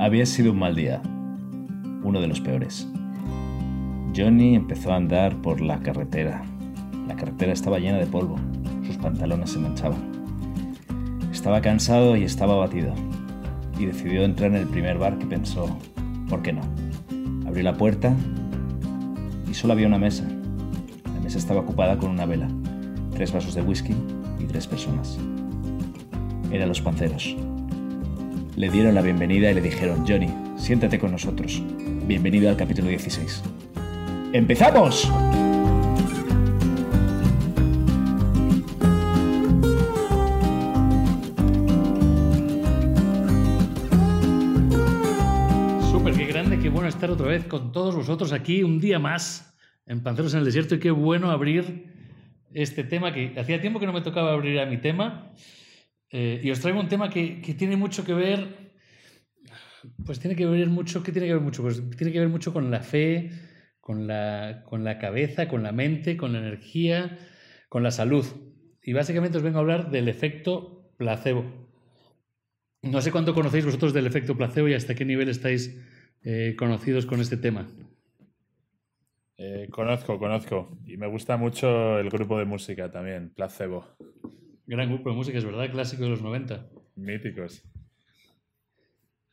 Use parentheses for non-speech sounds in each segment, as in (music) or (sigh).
Había sido un mal día, uno de los peores. Johnny empezó a andar por la carretera. La carretera estaba llena de polvo, sus pantalones se manchaban. Estaba cansado y estaba abatido, y decidió entrar en el primer bar que pensó, ¿por qué no? Abrió la puerta y solo había una mesa. La mesa estaba ocupada con una vela, tres vasos de whisky y tres personas. Eran los panceros. Le dieron la bienvenida y le dijeron, Johnny, siéntate con nosotros. Bienvenido al capítulo 16. ¡Empezamos! Súper, qué grande, qué bueno estar otra vez con todos vosotros aquí un día más en Panceros en el Desierto y qué bueno abrir este tema que hacía tiempo que no me tocaba abrir a mi tema. Eh, y os traigo un tema que, que, tiene mucho que ver, pues tiene que ver mucho, ¿qué tiene que ver mucho? Pues tiene que ver mucho con la fe, con la, con la cabeza, con la mente, con la energía, con la salud. Y básicamente os vengo a hablar del efecto placebo. No sé cuánto conocéis vosotros del efecto placebo y hasta qué nivel estáis eh, conocidos con este tema. Eh, conozco, conozco. Y me gusta mucho el grupo de música también, Placebo. Gran grupo de música, es verdad, clásico de los 90. Míticos.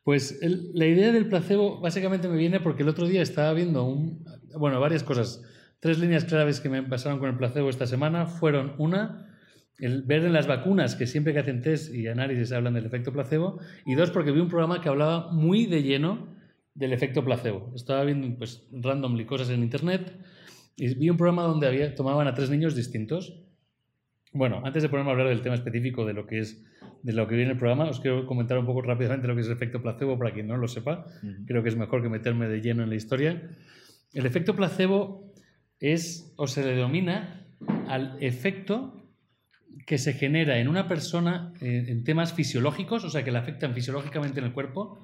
Pues el, la idea del placebo básicamente me viene porque el otro día estaba viendo un, bueno, varias cosas. Tres líneas claves que me pasaron con el placebo esta semana fueron una, el ver en las vacunas que siempre que hacen test y análisis hablan del efecto placebo, y dos, porque vi un programa que hablaba muy de lleno del efecto placebo. Estaba viendo pues randomly cosas en internet y vi un programa donde había, tomaban a tres niños distintos. Bueno, antes de ponerme a hablar del tema específico de lo que es de lo que viene el programa, os quiero comentar un poco rápidamente lo que es el efecto placebo para quien no lo sepa. Uh -huh. Creo que es mejor que meterme de lleno en la historia. El efecto placebo es o se le denomina al efecto que se genera en una persona en, en temas fisiológicos, o sea, que le afectan fisiológicamente en el cuerpo,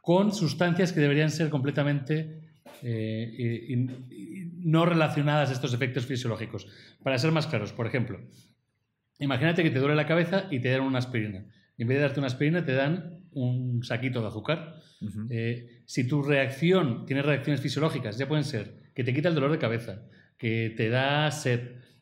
con sustancias que deberían ser completamente eh, y, y no relacionadas a estos efectos fisiológicos. Para ser más claros, por ejemplo, imagínate que te duele la cabeza y te dan una aspirina. Y en vez de darte una aspirina, te dan un saquito de azúcar. Uh -huh. eh, si tu reacción, tienes reacciones fisiológicas, ya pueden ser que te quita el dolor de cabeza, que te da sed,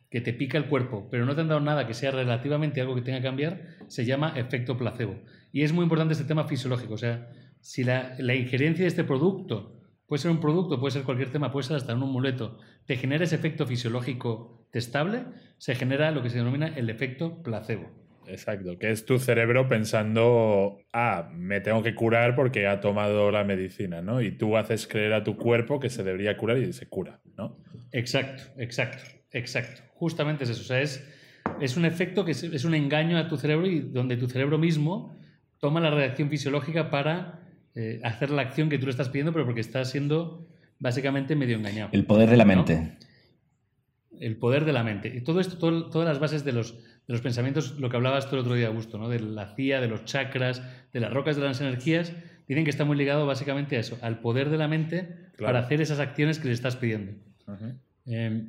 que te pica el cuerpo, pero no te han dado nada que sea relativamente algo que tenga que cambiar, se llama efecto placebo. Y es muy importante este tema fisiológico. O sea, si la, la injerencia de este producto, puede ser un producto, puede ser cualquier tema, puede ser hasta un amuleto, te genera ese efecto fisiológico testable, se genera lo que se denomina el efecto placebo. Exacto, que es tu cerebro pensando, ah, me tengo que curar porque ha tomado la medicina, ¿no? Y tú haces creer a tu cuerpo que se debería curar y se cura, ¿no? Exacto, exacto, exacto. Justamente es eso. O sea, es, es un efecto que es, es un engaño a tu cerebro y donde tu cerebro mismo toma la reacción fisiológica para eh, hacer la acción que tú le estás pidiendo, pero porque estás siendo básicamente medio engañado. El poder de la mente. ¿no? El poder de la mente. Y todo esto, todo, todas las bases de los, de los pensamientos, lo que hablabas tú el otro día, Augusto, ¿no? de la CIA, de los chakras, de las rocas de las energías, dicen que está muy ligado básicamente a eso, al poder de la mente claro. para hacer esas acciones que le estás pidiendo. Uh -huh. eh,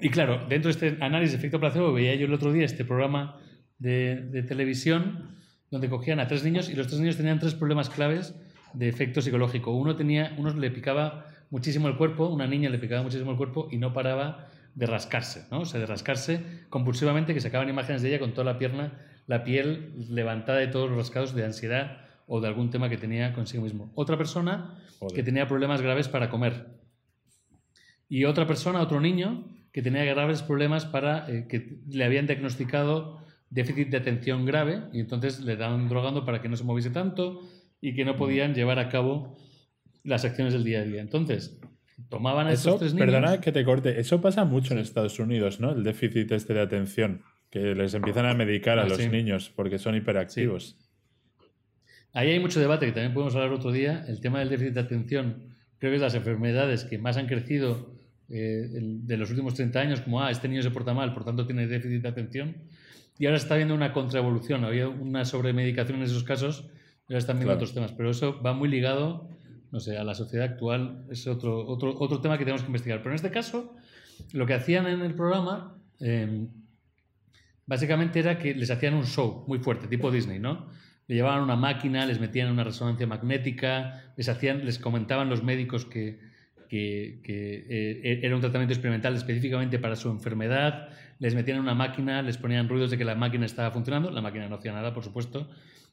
y claro, dentro de este análisis de efecto placebo, veía yo el otro día este programa de, de televisión donde cogían a tres niños y los tres niños tenían tres problemas claves de efecto psicológico. Uno tenía, uno le picaba muchísimo el cuerpo, una niña le picaba muchísimo el cuerpo y no paraba de rascarse, ¿no? O sea, de rascarse compulsivamente, que sacaban imágenes de ella con toda la pierna, la piel levantada de todos los rascados de ansiedad o de algún tema que tenía consigo mismo. Otra persona Joder. que tenía problemas graves para comer. Y otra persona, otro niño, que tenía graves problemas para eh, que le habían diagnosticado déficit de atención grave y entonces le daban drogando para que no se moviese tanto y que no podían llevar a cabo las acciones del día a día. Entonces, tomaban a eso, estos tres niños... Perdona que te corte, eso pasa mucho en Estados Unidos, ¿no? El déficit este de atención, que les empiezan a medicar a ah, los sí. niños porque son hiperactivos. Sí. Ahí hay mucho debate, que también podemos hablar otro día. El tema del déficit de atención, creo que es las enfermedades que más han crecido eh, de los últimos 30 años, como, ah, este niño se porta mal, por tanto tiene déficit de atención. Y ahora se está viendo una contraevolución, había una sobremedicación en esos casos, y ahora están viendo claro. otros temas, pero eso va muy ligado, no sé, a la sociedad actual, es otro, otro, otro tema que tenemos que investigar. Pero en este caso, lo que hacían en el programa, eh, básicamente era que les hacían un show muy fuerte, tipo Disney, ¿no? le llevaban una máquina, les metían una resonancia magnética, les, hacían, les comentaban los médicos que, que, eh, era un tratamiento experimental específicamente para su enfermedad, les metían una máquina, les ponían ruidos de que la máquina estaba funcionando, la máquina no hacía nada, por supuesto,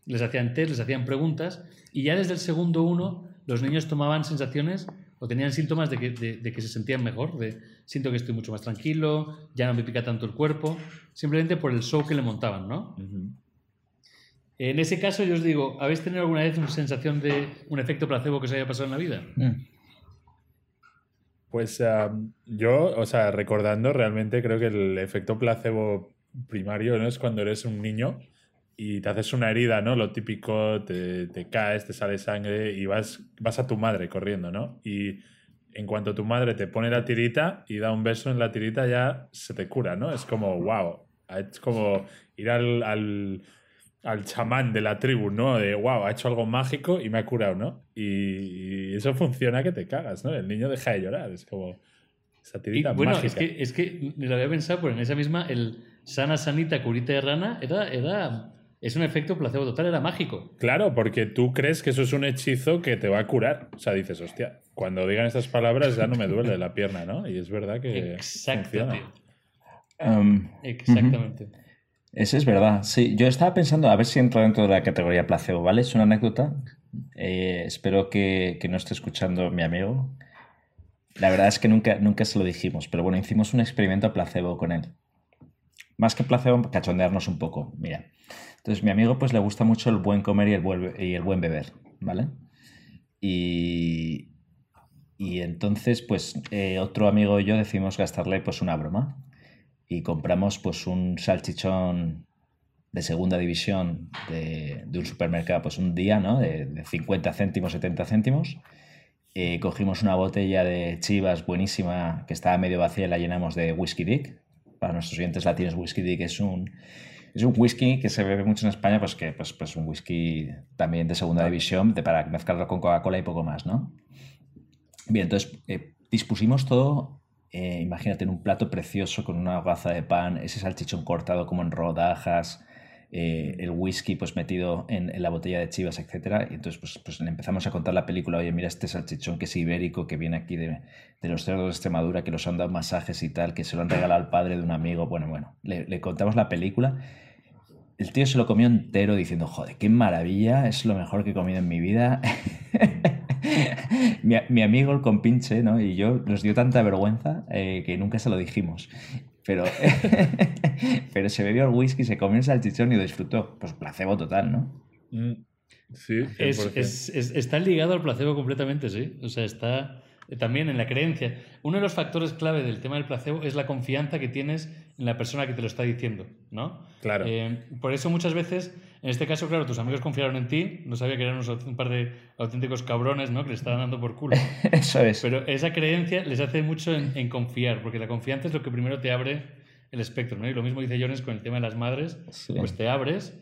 les hacían test, les hacían preguntas, y ya desde el segundo uno los niños tomaban sensaciones o tenían síntomas de que, de que se sentían mejor, de siento que estoy mucho más tranquilo, ya no me pica tanto el cuerpo, simplemente por el show que le montaban, ¿no? En ese caso, yo os digo, ¿habéis tenido alguna vez una sensación de un efecto placebo que se haya pasado en la vida? Mm. Pues yo, o sea, recordando, realmente creo que el efecto placebo primario ¿no? es cuando eres un niño y te haces una herida, ¿no? Lo típico, te, caes, te sale sangre y vas, vas a tu madre corriendo, ¿no? Y en cuanto tu madre te pone la tirita y da un beso en la tirita, ya se te cura, ¿no? Es como, wow, es como ir al, chamán de la tribu, ¿no? De, wow, ha hecho algo mágico y me ha curado, ¿no? Y, eso funciona que te cagas, ¿no? El niño deja de llorar, es como esa tirita bueno, Es que, es que lo había pensado, pero en esa misma, el sana, sanita, curita de rana, era... era es un efecto placebo total, era mágico. Claro, porque tú crees que eso es un hechizo que te va a curar. O sea, dices, hostia, cuando digan estas palabras ya no me duele la pierna, ¿no? Y es verdad que. Exactamente. Um, Exactamente. Eso es verdad. Sí, yo estaba pensando a ver si entro dentro de la categoría placebo, ¿vale? Es una anécdota. Eh, espero que, no esté escuchando mi amigo. La verdad es que nunca, nunca se lo dijimos, pero bueno, hicimos un experimento placebo con él. Más que placebo, cachondearnos un poco. Mira, entonces, mi amigo pues le gusta mucho el buen comer y el buen, y el buen beber, ¿vale? Y, y entonces, pues eh, otro amigo y yo decidimos gastarle pues una broma y compramos pues un salchichón de segunda división de, un supermercado, pues un día, ¿no? De, 50 céntimos, 70 céntimos. Eh, cogimos una botella de chivas buenísima que estaba medio vacía y la llenamos de whisky dick. Para nuestros oyentes latinos, whisky dick es un, es un whisky que se bebe mucho en España, pues que pues, pues un whisky también de segunda división, de, para mezclarlo con Coca-Cola y poco más, ¿no? Bien, entonces eh, dispusimos todo, eh, imagínate, en un plato precioso con una gaza de pan, ese salchichón cortado como en rodajas, eh, el whisky pues metido en, la botella de chivas, etc. Y entonces pues, pues, empezamos a contar la película, oye, mira este salchichón que es ibérico, que viene aquí de, los cerdos de Extremadura, que los han dado masajes y tal, que se lo han regalado al padre de un amigo. Bueno, bueno, le, le contamos la película. El tío se lo comió entero diciendo, joder, qué maravilla, es lo mejor que he comido en mi vida. (laughs) (laughs) mi, amigo el compinche ¿no? y yo nos dio tanta vergüenza eh, que nunca se lo dijimos. Pero, (laughs) pero se bebió el whisky, se comió el salchichón y lo disfrutó. Pues placebo total, ¿no? Mm, sí, está ligado al placebo completamente, sí. O sea, está también en la creencia. Uno de los factores clave del tema del placebo es la confianza que tienes en la persona que te lo está diciendo, ¿no? Claro. Eh, por eso muchas veces, en este caso, claro, tus amigos confiaron en ti, no sabía que eran un par de auténticos cabrones, ¿no? Que le estaban dando por culo. (laughs) eso es. Pero esa creencia les hace mucho en, confiar, porque la confianza es lo que primero te abre el espectro, ¿no? Y lo mismo dice Jones con el tema de las madres, pues te abres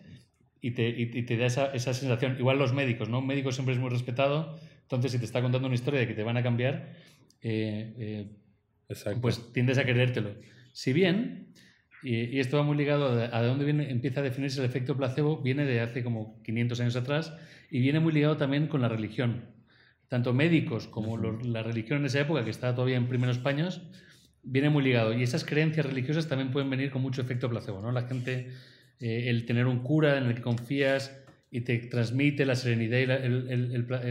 y te, y te da esa, esa sensación. Igual los médicos, ¿no? Un médico siempre es muy respetado entonces, si te está contando una historia de que te van a cambiar, eh, eh, pues tiendes a creértelo. Si bien, y, esto va muy ligado a, de dónde viene, empieza a definirse el efecto placebo, viene de hace como 500 años atrás y viene muy ligado también con la religión. Tanto médicos como la religión en esa época, que estaba todavía en primeros paños, viene muy ligado. Y esas creencias religiosas también pueden venir con mucho efecto placebo. ¿no? La gente, eh, el tener un cura en el que confías, y te transmite la serenidad y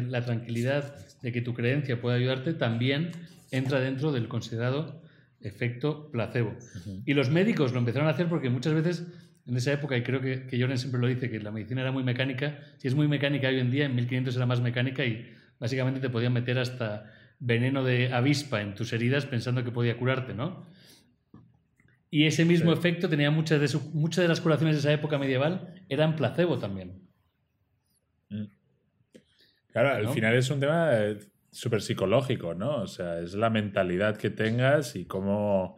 la, tranquilidad de que tu creencia puede ayudarte, también entra dentro del considerado efecto placebo. Y los médicos lo empezaron a hacer porque muchas veces en esa época, y creo que, que siempre lo dice, que la medicina era muy mecánica, si es muy mecánica hoy en día, en 1500 era más mecánica y básicamente te podían meter hasta veneno de avispa en tus heridas pensando que podía curarte, ¿no? Y ese mismo efecto tenía muchas de, muchas de las curaciones de esa época medieval, eran placebo también. Mm. Claro, al final es un tema eh, súper psicológico, ¿no? O sea, es la mentalidad que tengas y cómo...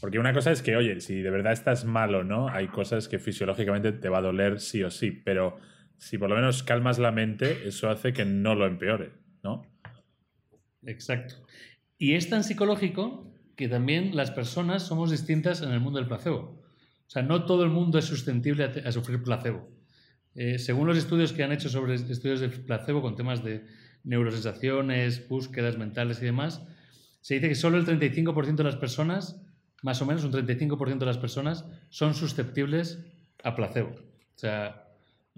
Porque una cosa es que, oye, si de verdad estás malo, ¿no? Hay cosas que fisiológicamente te va a doler sí o sí, pero si por lo menos calmas la mente, eso hace que no lo empeore, ¿no? Exacto. Y es tan psicológico que también las personas somos distintas en el mundo del placebo. O sea, no todo el mundo es susceptible a, sufrir placebo. Eh, según los estudios que han hecho sobre estudios de placebo con temas de neurosensaciones, búsquedas mentales y demás, se dice que solo el 35% de las personas, más o menos un 35% de las personas, son susceptibles a placebo. O sea,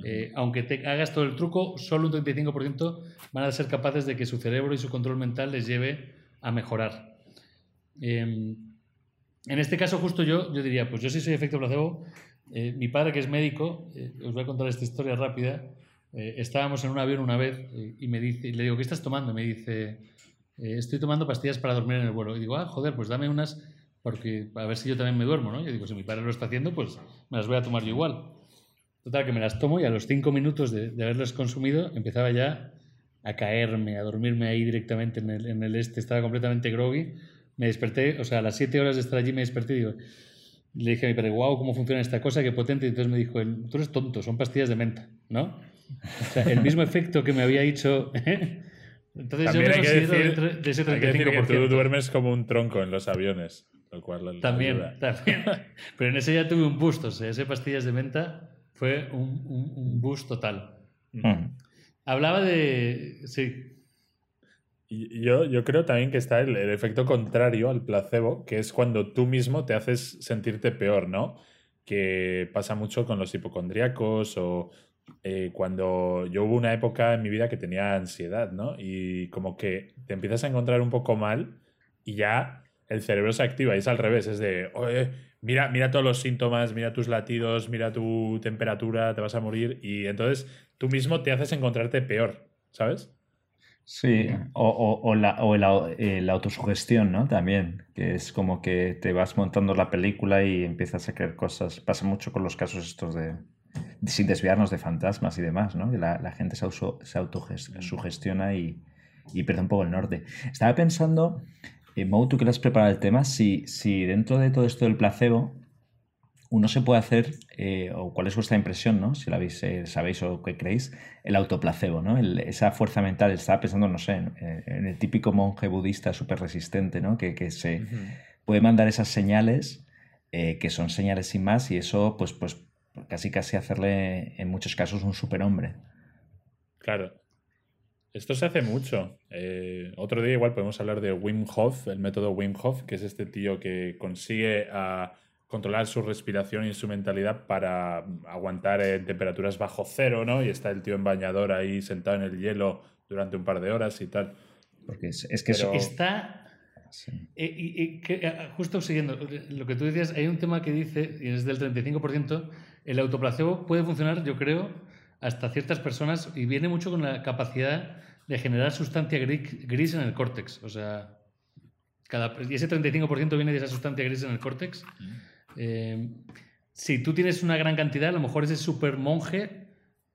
eh, aunque te hagas todo el truco, solo un 35% van a ser capaces de que su cerebro y su control mental les lleve a mejorar. Em, en este caso, justo yo, yo diría, pues yo sí soy efecto placebo. Eh, mi padre, que es médico, eh, os voy a contar esta historia rápida. estábamos en un avión una vez y me dice, le digo, ¿qué estás tomando? Me dice, estoy tomando pastillas para dormir en el vuelo. Y digo, ah, joder, pues dame unas porque a ver si yo también me duermo, ¿no? Yo digo, si mi padre lo está haciendo, pues me las voy a tomar yo igual. Total, que me las tomo y a los cinco minutos de, haberlas consumido empezaba ya a caerme, a dormirme ahí directamente en el, en el, este. Estaba completamente groggy. Me desperté, o sea, a las siete horas de estar allí me desperté y digo, le dije a mi padre, wow, ¿cómo funciona esta cosa? Qué potente. Y entonces me dijo, tú eres tonto, son pastillas de menta, ¿no? O sea, el mismo efecto que me había dicho... (laughs) entonces También yo me considero decir, de ese 35%. Hay que decir que tú duermes como un tronco en los aviones. Lo cual también, también. (laughs) Pero en ese ya tuve un boost, o sea, ese pastillas de menta fue un, un, boost total. Mm. Hablaba de. Sí. Yo, yo creo también que está el, efecto contrario al placebo, que es cuando tú mismo te haces sentirte peor, ¿no? Que pasa mucho con los hipocondríacos o eh, cuando yo hubo una época en mi vida que tenía ansiedad, ¿no? Y como que te empiezas a encontrar un poco mal y ya el cerebro se activa y es al revés, es de, mira, mira todos los síntomas, mira tus latidos, mira tu temperatura, te vas a morir y entonces tú mismo te haces encontrarte peor, ¿sabes? Sí, o, la, eh, la, autosugestión, ¿no? También, que es como que te vas montando la película y empiezas a creer cosas. Pasa mucho con los casos estos de, sin desviarnos de fantasmas y demás, ¿no? La, la gente se, se autosugestiona y, y pierde un poco el norte. Estaba pensando eh, Mo, tú que has preparado el tema, si, si dentro de todo esto del placebo uno se puede hacer, eh, o cuál es vuestra impresión, ¿no? si la habéis, eh, sabéis o qué creéis, el autoplacebo, ¿no? esa fuerza mental, estaba pensando, no sé, en, el típico monje budista súper resistente, ¿no? que, que se puede mandar esas señales, que son señales sin más, y eso, pues, pues casi casi hacerle en muchos casos un superhombre. Claro, esto se hace mucho. Eh, otro día igual podemos hablar de Wim Hof, el método Wim Hof, que es este tío que consigue a controlar su respiración y su mentalidad para aguantar en temperaturas bajo cero, ¿no? Y está el tío en bañador ahí sentado en el hielo durante un par de horas y tal. Porque es, que eso... Está... Eh, y, eh, justo siguiendo lo que tú decías, hay un tema que dice, y es del 35%, el autoplacebo puede funcionar, yo creo, hasta ciertas personas y viene mucho con la capacidad de generar sustancia gris en el córtex. O sea, cada, y ese 35% viene de esa sustancia gris en el córtex. Eh, si tú tienes una gran cantidad, a lo mejor ese super monje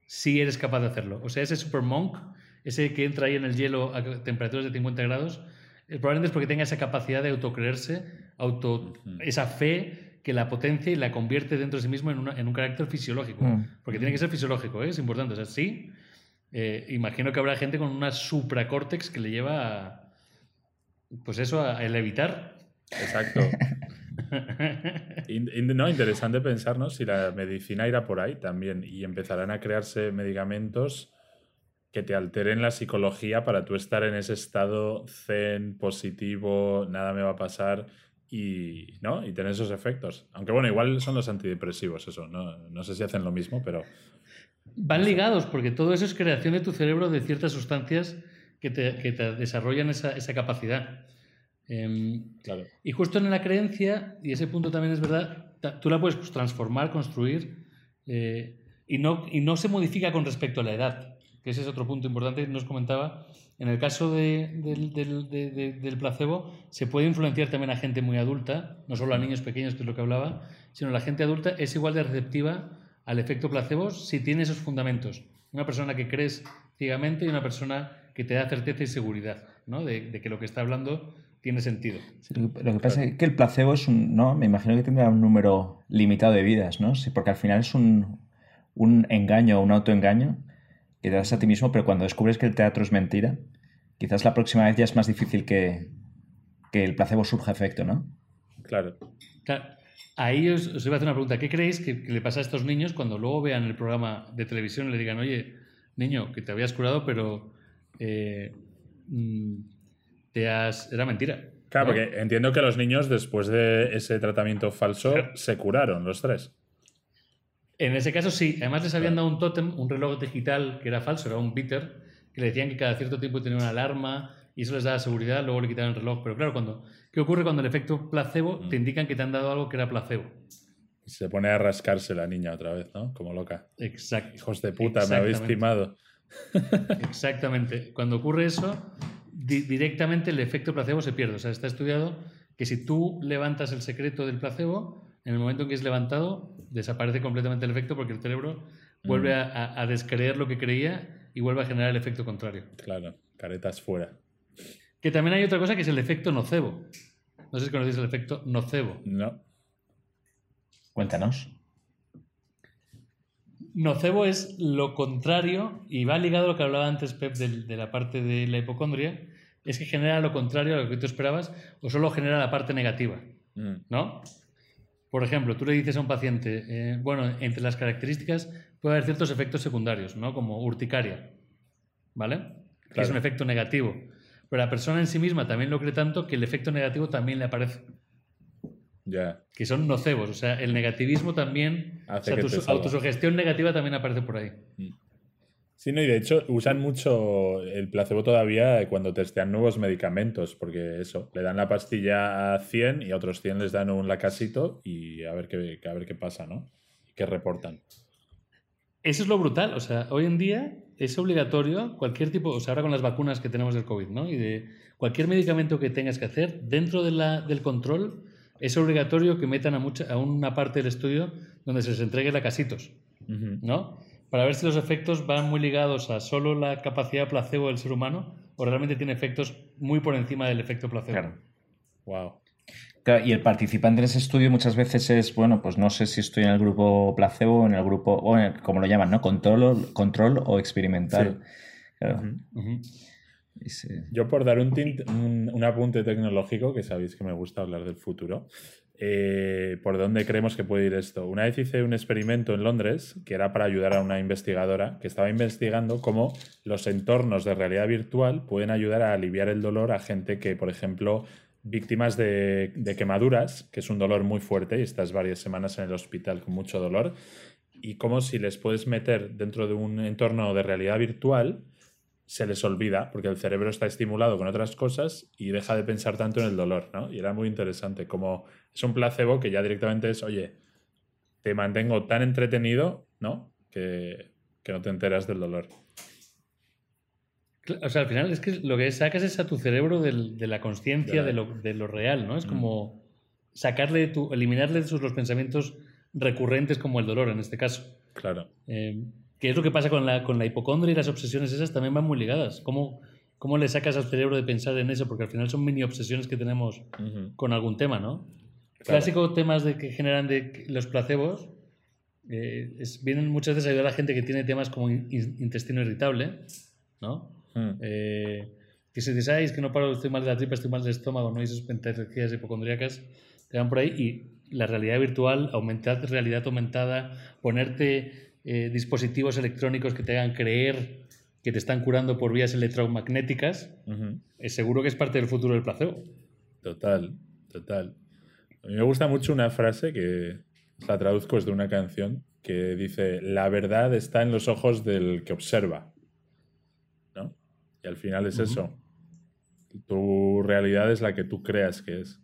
sí eres capaz de hacerlo. O sea, ese super monk, ese que entra ahí en el hielo a temperaturas de 50 grados, eh, probablemente es porque tenga esa capacidad de autocreerse, auto, esa fe que la potencia y la convierte dentro de sí mismo en, un carácter fisiológico. Mm. Porque tiene que ser fisiológico, ¿eh? es importante. O sea, sí, eh, imagino que habrá gente con una supracórtex que le lleva a, pues eso, a, el evitar. Exacto. (laughs) (laughs) no, interesante pensarnos si la medicina irá por ahí también y empezarán a crearse medicamentos que te alteren la psicología para tú estar en ese estado zen, positivo, nada me va a pasar y, ¿no? y tener esos efectos. Aunque bueno, igual son los antidepresivos, eso. No, no sé si hacen lo mismo, pero... Van ligados, porque todo eso es creación de tu cerebro de ciertas sustancias que te, que te desarrollan esa, esa capacidad. Em, claro. Y justo en la creencia, y ese punto también es verdad, tú la puedes transformar, construir, eh, y, no, y no se modifica con respecto a la edad, que ese es otro punto importante que nos comentaba, en el caso del placebo, se puede influenciar también a gente muy adulta, no solo a niños pequeños, que es lo que hablaba, sino la gente adulta es igual de receptiva al efecto placebo si tiene esos fundamentos. Una persona que crees ciegamente y una persona que te da certeza y seguridad ¿no? de, que lo que está hablando tiene sentido. lo que pasa es que el placebo es un, ¿no? Me imagino que tendrá un número limitado de vidas, ¿no? Sí, porque al final es un, un engaño, un autoengaño que te das a ti mismo, pero cuando descubres que el teatro es mentira, quizás la próxima vez ya es más difícil que, que el placebo surja efecto, ¿no? Claro. Ahí os, os iba a hacer una pregunta. ¿Qué creéis que, que le pasa a estos niños cuando luego vean el programa de televisión y le digan, oye, niño, que te habías curado, pero eh, mm, te has... Era mentira. Claro, ¿no? porque entiendo que los niños después de ese tratamiento falso Claro. se curaron los tres. En ese caso sí. Además les habían Claro. dado un tótem, un reloj digital que era falso, era un bitter, que le decían que cada cierto tiempo tenía una alarma y eso les daba seguridad, luego le quitaban el reloj. Pero claro, cuando, ¿qué ocurre cuando el efecto placebo Mm. te indican que te han dado algo que era placebo? Y se pone a rascarse la niña otra vez, ¿no? Como loca. Exacto. Hijos de puta, me habéis timado. (laughs) Exactamente. Cuando ocurre eso, di- directamente el efecto placebo se pierde. O sea, está estudiado que si tú levantas el secreto del placebo, en el momento en que es levantado, desaparece completamente el efecto porque el cerebro vuelve Mm. a, a- a descreer lo que creía y vuelve a generar el efecto contrario. Claro, caretas fuera. Que también hay otra cosa que es el efecto nocebo. No sé si conocéis el efecto nocebo. No. Cuéntanos. Nocebo es lo contrario y va ligado a lo que hablaba antes Pep de, la parte de la hipocondria, es que genera lo contrario a lo que tú esperabas o solo genera la parte negativa, Mm. ¿no? Por ejemplo, tú le dices a un paciente, eh, bueno, entre las características puede haber ciertos efectos secundarios, ¿no? Como urticaria, ¿vale? Que es un efecto negativo. Pero la persona en sí misma también lo cree tanto que el efecto negativo también le aparece, Ya. que son nocebos. O sea, el negativismo también, o Hace sea, que tu su- autosugestión negativa también aparece por ahí. Sí, no, y de hecho usan mucho el placebo todavía cuando testean nuevos medicamentos, porque eso, le dan la pastilla a 100 y a otros 100 les dan un lacasito y a ver qué, a ver qué pasa, ¿no? ¿Qué reportan? Eso es lo brutal. O sea, hoy en día es obligatorio cualquier tipo, o sea, ahora con las vacunas que tenemos del COVID, ¿no? Y de cualquier medicamento que tengas que hacer, dentro de la, del control, es obligatorio que metan a, mucha, a una parte del estudio donde se les entregue lacasitos, Ujú. ¿no? Para ver si los efectos van muy ligados a solo la capacidad placebo del ser humano o realmente tiene efectos muy por encima del efecto placebo. Claro. Wow. Claro, Y el participante en ese estudio muchas veces es, bueno, pues no sé si estoy en el grupo placebo o en el grupo, o en el- como lo llaman, ¿no? Control, o- control o experimental. Claro. Ujú. Y Yo por dar un, tint- un, un apunte tecnológico, que sabéis que me gusta hablar del futuro, eh, ¿por dónde creemos que puede ir esto? Una vez hice un experimento en Londres que era para ayudar a una investigadora que estaba investigando cómo los entornos de realidad virtual pueden ayudar a aliviar el dolor a gente que, por ejemplo, víctimas de, de quemaduras, que es un dolor muy fuerte y estás varias semanas en el hospital con mucho dolor, y cómo si les puedes meter dentro de un entorno de realidad virtual, se les olvida, porque el cerebro está estimulado con otras cosas y deja de pensar tanto en el dolor, ¿no? Y era muy interesante, como es un placebo que ya directamente es, oye, te mantengo tan entretenido, ¿no? Que, que no te enteras del dolor. O sea, al final es que lo que sacas es a tu cerebro del- de la consciencia De de, lo, de lo real, ¿no? Es Mm. como sacarle tu, eliminarle de sus los pensamientos recurrentes como el dolor en este caso. Claro. Eh, ¿Qué es lo que pasa con la, con la hipocondria y las obsesiones esas? También van muy ligadas. ¿Cómo, ¿Cómo le sacas al cerebro de pensar en eso? Porque al final son mini obsesiones que tenemos Ujú. con algún tema, ¿no? Claro. Clásico temas de que generan de que los placebos eh, es- vienen muchas veces a ayudar a la gente que tiene temas como in- in- intestino irritable, ¿no? Mm. Eh, que si dices, "Ay, es que no paro, estoy mal de la tripa, estoy mal del estómago, ¿no? Y esas energías hipocondríacas te van por ahí. Y la realidad virtual, aumentar realidad aumentada, ponerte eh, dispositivos electrónicos que te hagan creer que te están curando por vías electromagnéticas, es seguro que es parte del futuro del placebo. Total, total. A mí me gusta mucho una frase que la traduzco es de una canción que dice, la verdad está en los ojos del que observa. ¿No? Y al final es eso. Tu realidad es la que tú creas que es.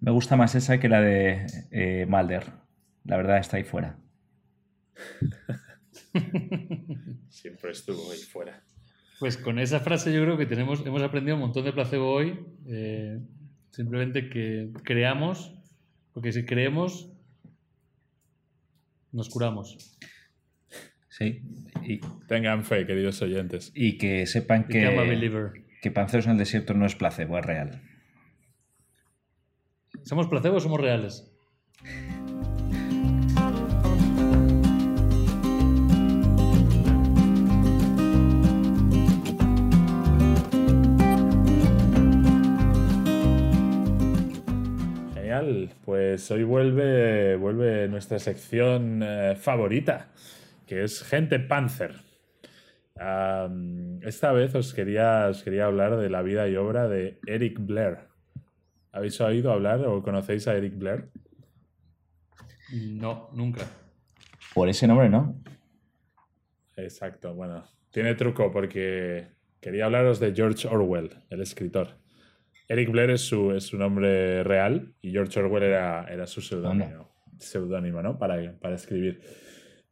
Me gusta más esa que la de eh, Mulder. La verdad está ahí fuera. (laughs) Siempre estuvo ahí fuera. Pues con esa frase yo creo que tenemos, hemos aprendido un montón de placebo hoy. eh, simplemente que creamos, porque si creemos, nos curamos. Sí. Y, Tengan fe, queridos oyentes. y que sepan que, que Panceros en el desierto no es placebo, es real. ¿Somos placebo o somos reales? Genial. Pues hoy vuelve, vuelve nuestra sección eh, favorita, que es Gente Panzer. esta vez os quería, os quería hablar de la vida y obra de Eric Blair. ¿Habéis oído hablar o conocéis a Eric Blair? No, nunca. Por ese nombre, ¿no? Exacto, bueno, tiene truco porque quería hablaros de George Orwell, el escritor. Eric Blair es su, es su nombre real y George Orwell era, era su seudónimo, ¿no? Para, para escribir.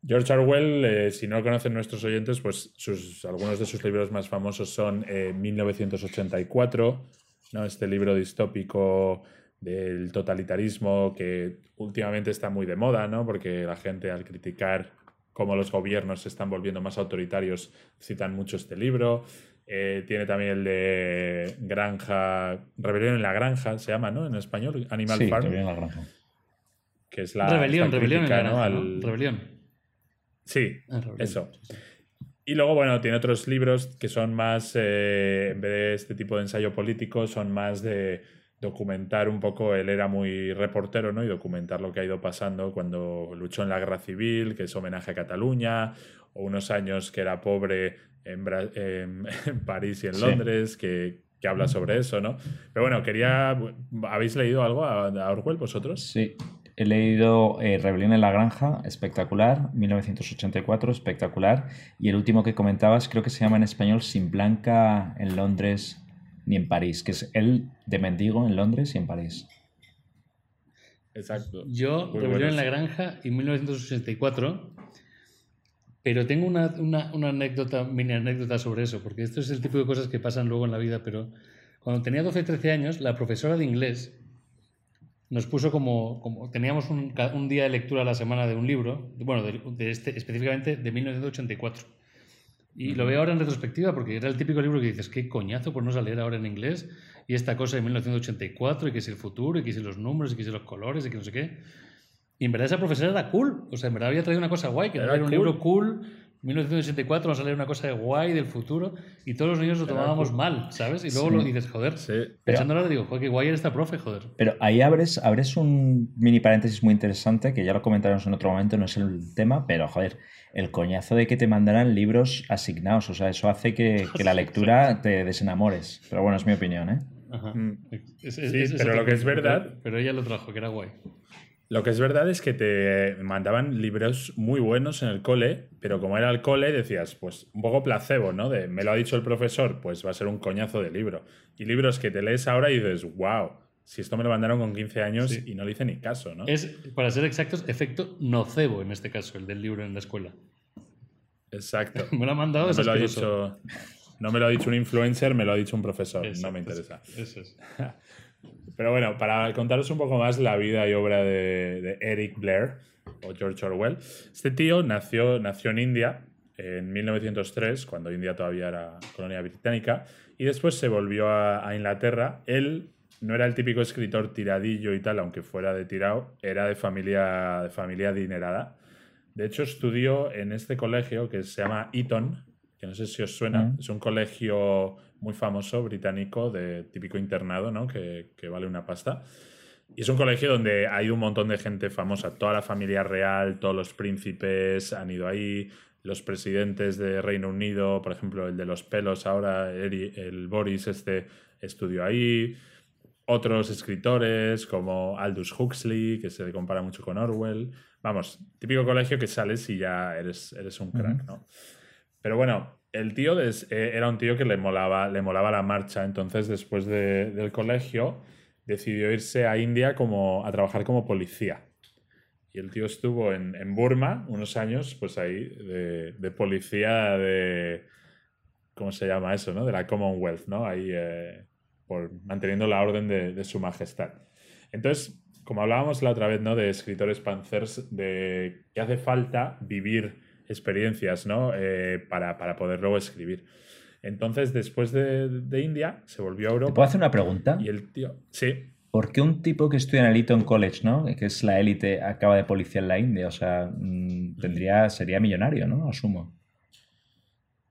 George Orwell, eh, si no lo conocen nuestros oyentes, pues sus, algunos de sus libros más famosos son 1984, eh, ¿no? este libro distópico del totalitarismo que últimamente está muy de moda, ¿no? porque la gente al criticar cómo los gobiernos se están volviendo más autoritarios citan mucho este libro. Eh, tiene también el de Granja, Rebelión en la Granja, se llama, ¿no? En español, Animal sí, Farm. Rebelión en la Granja. Que es la. Rebelión, rebelión en la. Rebelión. Sí, Ah, rebelión. eso. Y luego, bueno, tiene otros libros que son más, eh, en vez de este tipo de ensayo político, son más de documentar un poco, él era muy reportero, ¿no? Y documentar lo que ha ido pasando cuando luchó en la guerra civil, que es homenaje a Cataluña, o unos años que era pobre en, Bra- en- (laughs) en París y en Sí. Londres, que, que habla sobre eso, ¿no? Pero bueno, quería... ¿Habéis leído algo a, a Orwell vosotros? Sí. He leído eh, Rebelión en la Granja, espectacular. 1984, espectacular. Y el último que comentabas, creo que se llama en español Sin Blanca en Londres ni en París, que es el de mendigo en Londres y en París. Exacto. Yo, Muy Rebelión en la Granja y 1984. Pero tengo una, una- una anécdota, mini anécdota sobre eso, porque esto es el tipo de cosas que pasan luego en la vida. Pero cuando tenía 12 13 años, la profesora de inglés nos puso como. como teníamos un, día de lectura a la semana de un libro, bueno, de, de este, específicamente de 1984. Y lo veo ahora en retrospectiva porque era el típico libro que dices, qué coñazo por no salir ahora en inglés. Y esta cosa de 1984, y que es el futuro, y que es los números, y que es los colores, y que no sé qué. Y en verdad esa profesora era cool. O sea, en verdad había traído una cosa guay, que Era era un cool. libro cool. 1984 vamos a leer una cosa de guay del futuro. Y todos los niños lo tomábamos cool. mal, ¿sabes? Y luego Sí. lo dices, joder. Sí. Pensando ahora digo, joder, qué guay era esta profe, joder. Pero ahí abres, abres un mini paréntesis muy interesante, que ya lo comentaremos en otro momento, no es el tema, pero joder, el coñazo de que te mandaran libros asignados, o sea, eso hace que, (laughs) que la lectura te desenamores. Pero bueno, es mi opinión, ¿eh? Ajá. Mm. Es- Sí, es- pero lo que es verdad- pero ella lo trajo, que era guay. Lo que es verdad es que te mandaban libros muy buenos en el cole, pero como era el cole decías, pues un poco placebo, ¿no? De me lo ha dicho el profesor, pues va a ser un coñazo de libro. Y libros que te lees ahora y dices, wow, si esto me lo mandaron con 15 años Sí. y no le hice ni caso, ¿no? Es, para ser exactos, efecto nocebo en este caso, el del libro en la escuela. Exacto. (laughs) Me lo ha mandado, No me lo, ha dicho, no me lo ha dicho un influencer, me lo ha dicho un profesor. Eso, no me interesa. Eso es. (laughs) Pero bueno, para contaros un poco más la vida y obra de, de Eric Blair o George Orwell, este tío nació, nació en India en 1903, cuando India todavía era colonia británica, y después se volvió a, a Inglaterra. Él no era el típico escritor tiradillo y tal, aunque fuera de tirado, era de familia, de familia adinerada. De hecho, estudió en este colegio que se llama Eton, que no sé si os suena, Mm. es un colegio muy famoso británico de típico internado, ¿no? Que, que vale una pasta. Y es un colegio donde hay un montón de gente famosa, toda la familia real, todos los príncipes han ido ahí, los presidentes de Reino Unido, por ejemplo, el de los pelos ahora, Eri- el Boris este estudió ahí, otros escritores como Aldous Huxley, que se le compara mucho con Orwell. Vamos, típico colegio que sales y ya eres, eres un crack. ¿no? Pero bueno, el tío eh, era un tío que le molaba, le molaba la marcha, entonces después de- del colegio decidió irse a India como, a trabajar como policía. Y el tío estuvo en, Burma unos años, pues ahí, de, policía de... ¿Cómo se llama eso, no? De la Commonwealth, ¿no? Ahí, eh, por, manteniendo la orden de, de su majestad. Entonces, como hablábamos la otra vez, ¿no? De escritores panzers, de que hace falta vivir experiencias, ¿no? Eh, para, para poder luego escribir. Entonces, después de, de India, se volvió a ¿Te Europa. puedo hacer una pregunta? Y el tío, sí, ¿Por qué un tipo que estudia en el Eton College, ¿no? que es la élite, acaba de policía en la India? O sea, mm, tendría, sería millonario, ¿no? Asumo.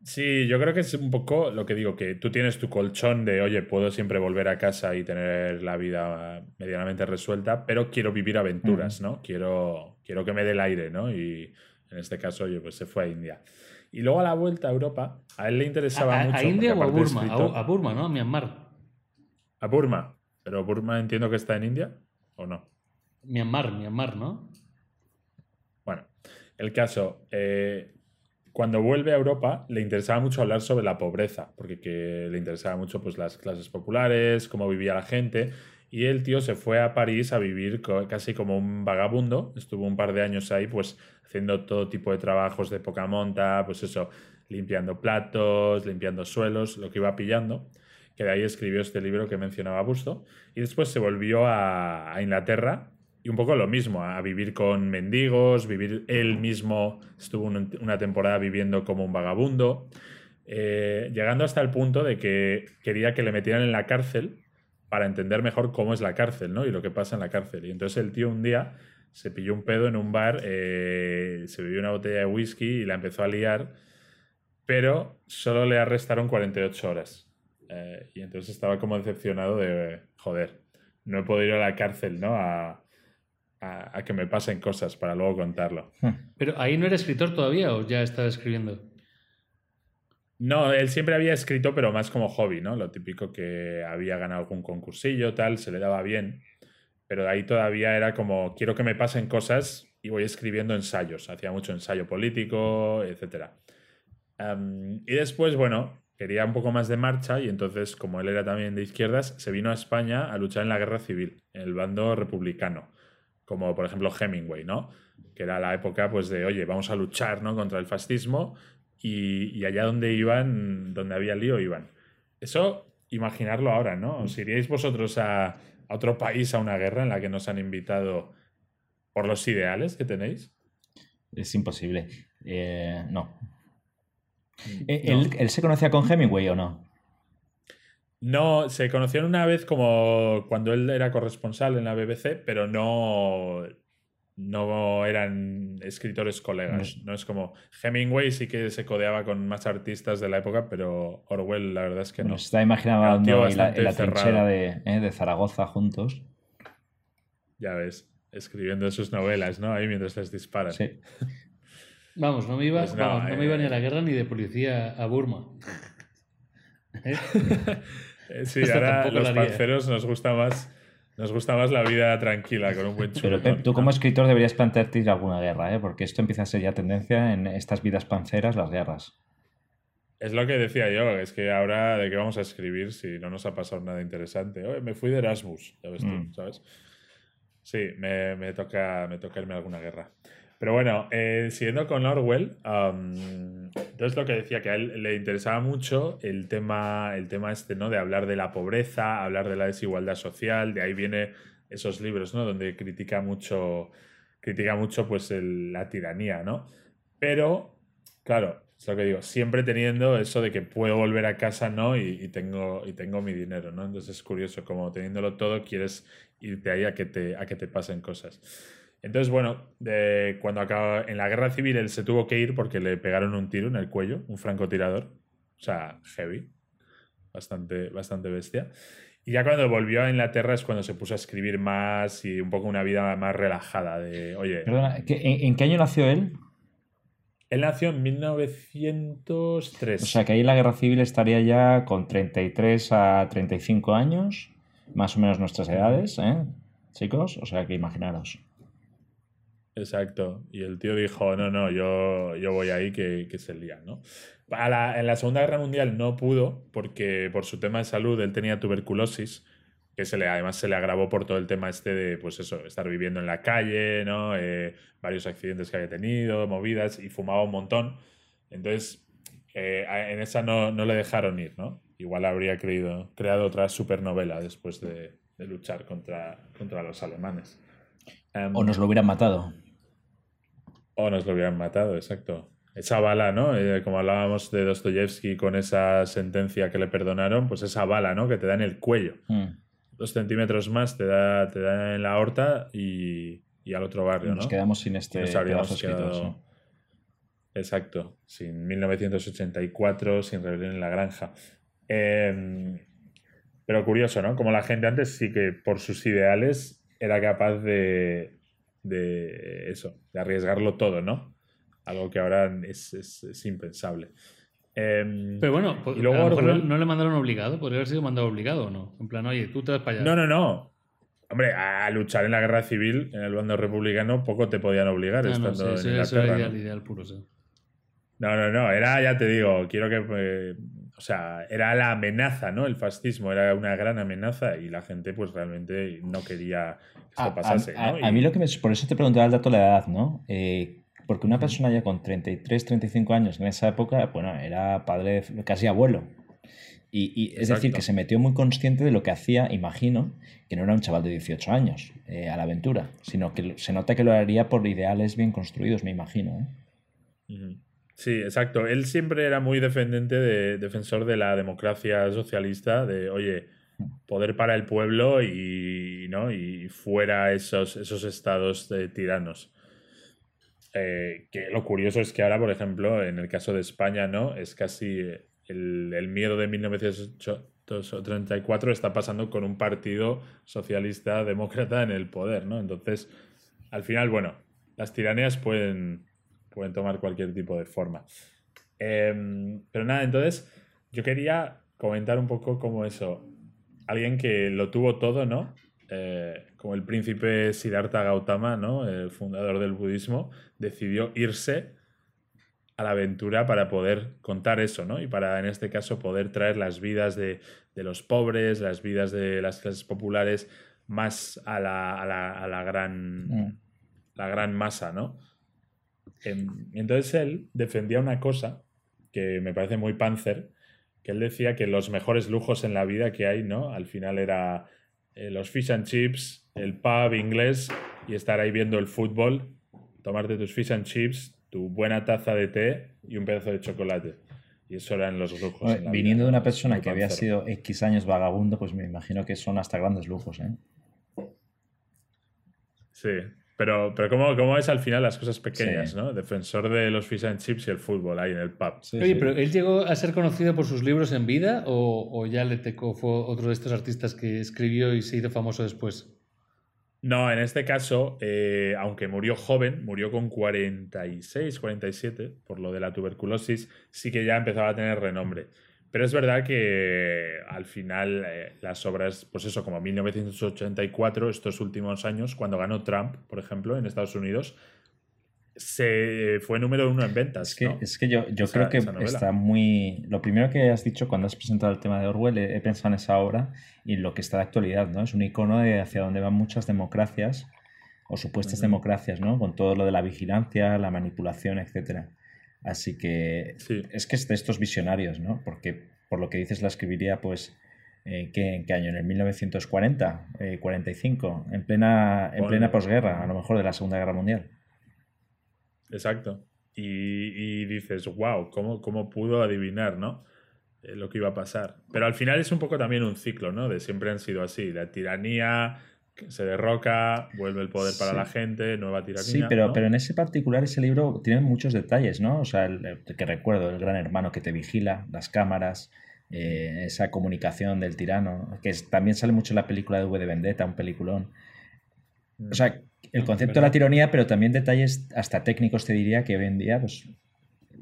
Sí, yo creo que es un poco lo que digo, que tú tienes tu colchón de, oye, puedo siempre volver a casa y tener la vida medianamente resuelta, pero quiero vivir aventuras, ¿no? Quiero, quiero que me dé el aire, ¿no? Y en este caso, oye, pues se fue a India. Y luego a la vuelta a Europa, a él le interesaba ¿A, mucho. ¿A India o a Burma? a Burma, ¿no? A Myanmar. A Burma. Pero Burma entiendo que está en India, ¿o no? Myanmar, Myanmar, ¿no? Bueno, el caso, eh, cuando vuelve a Europa le interesaba mucho hablar sobre la pobreza, porque que le interesaba mucho pues, las clases populares, cómo vivía la gente, y el tío se fue a París a vivir casi como un vagabundo, estuvo un par de años ahí pues haciendo todo tipo de trabajos de poca monta, pues eso, limpiando platos, limpiando suelos, lo que iba pillando, que de ahí escribió este libro que mencionaba Busto, y después se volvió a, a Inglaterra y un poco lo mismo, a vivir con mendigos, vivir él mismo, estuvo un- una temporada viviendo como un vagabundo, eh, llegando hasta el punto de que quería que le metieran en la cárcel para entender mejor cómo es la cárcel, ¿no? Y lo que pasa en la cárcel. Y entonces el tío un día se pilló un pedo en un bar, eh, se bebió una botella de whisky y la empezó a liar, pero solo le arrestaron 48 horas. Eh, y entonces estaba como decepcionado de, joder, no he podido ir a la cárcel, ¿no? A, a, a que me pasen cosas para luego contarlo. Pero ahí no era escritor todavía o ya estaba escribiendo. No, él siempre había escrito, pero más como hobby, ¿no? Lo típico que había ganado algún concursillo, tal, se le daba bien. Pero de ahí todavía era como, quiero que me pasen cosas y voy escribiendo ensayos. Hacía mucho ensayo político, etc. y después, bueno, quería un poco más de marcha y entonces, como él era también de izquierdas, se vino a España a luchar en la guerra civil, en el bando republicano. Como por ejemplo Hemingway, ¿no? Que era la época, pues, de, oye, vamos a luchar, ¿no? Contra el fascismo y, y allá donde iban, donde había lío, iban. Eso, imaginarlo ahora, ¿no? ¿Os iríais vosotros a, a otro país a una guerra en la que nos han invitado por los ideales que tenéis? Es imposible. Eh, no. Eh, No. ¿Él, él se conocía con Hemingway o no? No, se conocieron una vez como cuando él era corresponsal en la BBC, pero no, no eran escritores colegas. No es como Hemingway sí que se codeaba con más artistas de la época, pero Orwell la verdad es que no. Nos está imaginando en la, en la trinchera de, eh, de Zaragoza juntos. Ya ves, escribiendo sus novelas, ¿no? Ahí mientras les disparan. Sí. (laughs) Vamos, no me iba, Pues no, vamos, no me iba eh. ni a la guerra ni de policía a Burma. (laughs) ¿Eh? Eh, Sí, Esto ahora los panceros nos gusta más. Nos gusta más la vida tranquila, con un buen chulo. Pero Pep, tú como escritor deberías plantearte ir a alguna guerra, ¿eh? porque esto empieza a ser ya tendencia en estas vidas panceras, las guerras. Es lo que decía yo, es que ahora de qué vamos a escribir si no nos ha pasado nada interesante. Oye, me fui de Erasmus, ya ves tú, Mm. ¿sabes? Sí, me, me toca, me toca irme a alguna guerra. Pero bueno, eh, siguiendo con Orwell, am, entonces lo que decía, que a él le interesaba mucho el tema, el tema este, ¿no? De hablar de la pobreza, hablar de la desigualdad social, de ahí viene esos libros, ¿no? Donde critica mucho, critica mucho pues el- la tiranía, ¿no? Pero, claro, es lo que digo, siempre teniendo eso de que puedo volver a casa, ¿no? Y, y tengo, y tengo mi dinero, ¿no? Entonces es curioso, como teniéndolo todo, quieres irte ahí a que te, a que te pasen cosas. Entonces, bueno, cuando acaba en la guerra civil él se tuvo que ir porque le pegaron un tiro en el cuello, un francotirador. O sea, heavy. Bastante, bastante bestia. Y ya cuando volvió a Inglaterra es cuando se puso a escribir más y un poco una vida más relajada. De, oye, Perdona, ¿qué- en, en qué año nació él? él nació en 1903. O sea que ahí la guerra civil estaría ya con 33 a 35 años, más o menos nuestras edades, ¿eh? Chicos, o sea que imaginaros. Exacto. Y el tío dijo, no, no, yo, yo voy ahí que, que se lía, ¿no? A la- en la Segunda Guerra Mundial no pudo porque por su tema de salud él tenía tuberculosis, que se le, además se le agravó por todo el tema este de, pues eso, estar viviendo en la calle, ¿no? Eh, varios accidentes que había tenido, movidas, y fumaba un montón. Entonces, eh, en esa no, no le dejaron ir, ¿no? Igual habría creído, creado otra supernovela después de, de luchar contra, contra los alemanes. Em, O nos lo hubieran matado. O nos lo hubieran matado, exacto. Esa bala, ¿no? Eh, como hablábamos de Dostoyevsky con esa sentencia que le perdonaron, pues esa bala, ¿no? Que te da en el cuello. Mm. Dos centímetros más te da, te da en la aorta y, y al otro barrio, ¿no? Nos quedamos sin este nos habríamos pedazo escrito, quedado- sí. Exacto, sin 1984, sin rebelión en la granja. Em, pero curioso, ¿no? Como la gente antes sí que por sus ideales era capaz de, de eso, de arriesgarlo todo, ¿no? Algo que ahora es, es, impensable. Em, pero bueno, y luego no, le mandaron obligado, podría haber sido mandado obligado o no. En plan, oye, tú te vas para allá. No, no, no. Hombre, a luchar en la guerra civil, en el bando republicano, poco te podían obligar ah, no, estando en Eso era ideal, ideal puro, sí. No, no, no, era, ya te digo, quiero que, eh, o sea, era la amenaza, ¿no? El fascismo era una gran amenaza y la gente pues realmente no quería que esto pasase, a, ¿no? A, mí lo que me... Por eso te preguntaba el dato de la edad, ¿no? Eh, porque una persona ya con 33, 35 años en esa época, bueno, era padre, casi abuelo. Y, es decir, que se metió muy consciente de lo que hacía, imagino, que no era un chaval de 18 años eh, a la aventura, sino que se nota que lo haría por ideales bien construidos, me imagino. ¿eh? Sí, exacto. Él siempre era muy defendente de, defensor de la democracia socialista, de oye, poder para el pueblo y, ¿no? y fuera esos, esos estados de tiranos. Eh, que lo curioso es que ahora, por ejemplo, en el caso de España, ¿no? Es casi el, el miedo de 1934 está pasando con un partido socialista demócrata en el poder, ¿no? Entonces, al final, bueno, las tiranías pueden, pueden tomar cualquier tipo de forma. Em, pero nada, entonces yo quería comentar un poco como eso, alguien que lo tuvo todo, ¿no? Eh, como el príncipe Siddhartha Gautama, ¿no? El fundador del budismo, decidió irse a la aventura para poder contar eso, ¿no? Y para, en este caso, poder traer las vidas de, los pobres, las vidas de las clases populares más a la, a la, gran, mm. la gran masa, ¿no? Em, entonces él defendía una cosa que me parece muy panzer, que él decía que los mejores lujos en la vida que hay, ¿no? Al final era eh, los fish and chips, el pub inglés y estar ahí viendo el fútbol, tomarte tus fish and chips, tu buena taza de té y un pedazo de chocolate. Y eso eran los lujos. viniendo de una persona que había sido X años vagabundo, pues me imagino que son hasta grandes lujos, ¿eh? Sí, pero, pero ¿cómo, ¿cómo, es al final las cosas pequeñas, ¿no? Defensor de los fish and chips y el fútbol ahí en el pub. Oye, pero ¿él llegó a ser conocido por sus libros en vida o, o ya le tocó, fue otro de estos artistas que escribió y se hizo famoso después? No, en este caso, eh, aunque murió joven, murió con 46, 47, por lo de la tuberculosis, sí que ya empezaba a tener renombre. Pero es verdad que al final eh, las obras, pues eso, como 1984, estos últimos años, cuando ganó Trump, por ejemplo, en Estados Unidos, se fue número uno en ventas. Es que, es que yo, yo creo que está muy... Lo primero que has dicho cuando has presentado el tema de Orwell, he, pensado en esa obra y lo que está de actualidad, ¿no? Es un icono de hacia dónde van muchas democracias o supuestas democracias, ¿no? Con todo lo de la vigilancia, la manipulación, etcétera. Así que es que es de estos visionarios, ¿no? Porque por lo que dices la escribiría, pues, eh, ¿en qué año? ¿En el 1940? Eh, ¿45? En plena, en plena posguerra, a lo mejor de la Segunda Guerra Mundial. Exacto. Y, dices, wow, ¿cómo, ¿cómo, pudo adivinar, ¿no? Eh, lo que iba a pasar. Pero al final es un poco también un ciclo, ¿no? De siempre han sido así. La tiranía, se derroca, vuelve el poder para la gente, nueva tiranía. Sí, pero, pero en ese particular, ese libro tiene muchos detalles, ¿no? O sea, el, que recuerdo, el gran hermano que te vigila, las cámaras, eh, esa comunicación del tirano, que también sale mucho en la película de V de Vendetta, un peliculón. O sea, el concepto de la tiranía, pero también detalles hasta técnicos, te diría, que hoy en día, pues,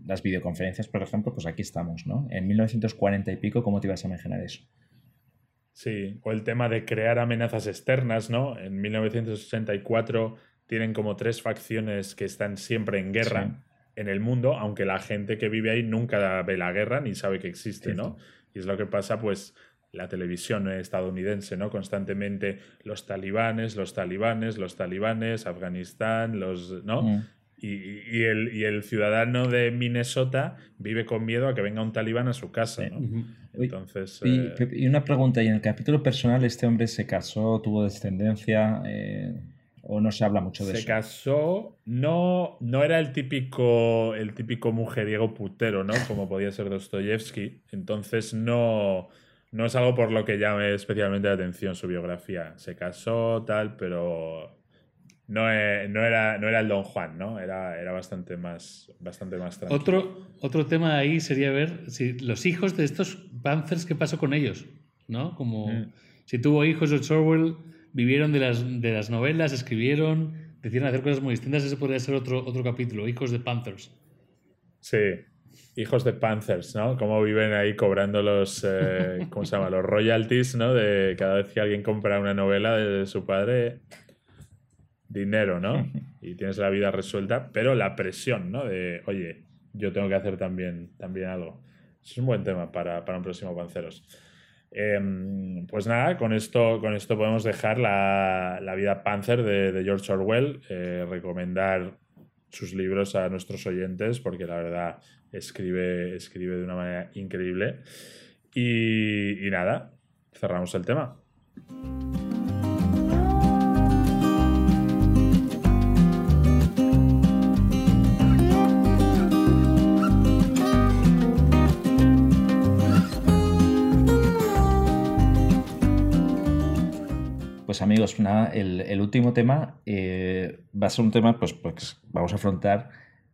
las videoconferencias, por ejemplo, pues aquí estamos, ¿no? En 1940 y pico, ¿cómo te ibas a imaginar eso? Sí, o el tema de crear amenazas externas, ¿no? En 1964 tienen como tres facciones que están siempre en guerra en el mundo, aunque la gente que vive ahí nunca ve la guerra ni sabe que existe, ¿no? Y es lo que pasa, pues, la televisión estadounidense, ¿no? Constantemente los talibanes, los talibanes, los talibanes, Afganistán, los, ¿no? Mm. Y, el, ciudadano de Minnesota vive con miedo a que venga un talibán a su casa. ¿no? Entonces, eh, y, una pregunta, ¿y en el capítulo personal este hombre se casó, tuvo descendencia eh, o no se habla mucho de eso? Se casó, no, no era el típico, el típico mujeriego putero, ¿no? Como podía ser Dostoyevsky. Entonces no, no es algo por lo que llame especialmente la atención su biografía. Se casó, tal, pero no, eh, no, era, no era el Don Juan, ¿no? Era, era bastante más, bastante más tranquilo. Otro, otro tema ahí sería ver si los hijos de estos Panthers, ¿qué pasó con ellos? ¿No? Como Mm. si tuvo hijos George Orwell, vivieron de las, de las novelas, escribieron, decidieron hacer cosas muy distintas. Ese podría ser otro, otro capítulo, hijos de Panthers. Sí. Hijos de Panthers, ¿no? Cómo viven ahí cobrando los, eh, ¿cómo se llama? Los royalties, ¿no? De cada vez que alguien compra una novela de su padre, dinero, ¿no? (laughs) Y tienes la vida resuelta, pero la presión, ¿no? De, oye, yo tengo que hacer también, también algo. Es un buen tema para, para un próximo Panceros. Em, pues nada, con esto, con esto podemos dejar la, la vida Panzer de, de George Orwell, eh, recomendar sus libros a nuestros oyentes porque la verdad escribe, escribe de una manera increíble. Y, y nada, cerramos el tema. Pues amigos, nada, el, último tema eh, va a ser un tema, pues, pues vamos a afrontar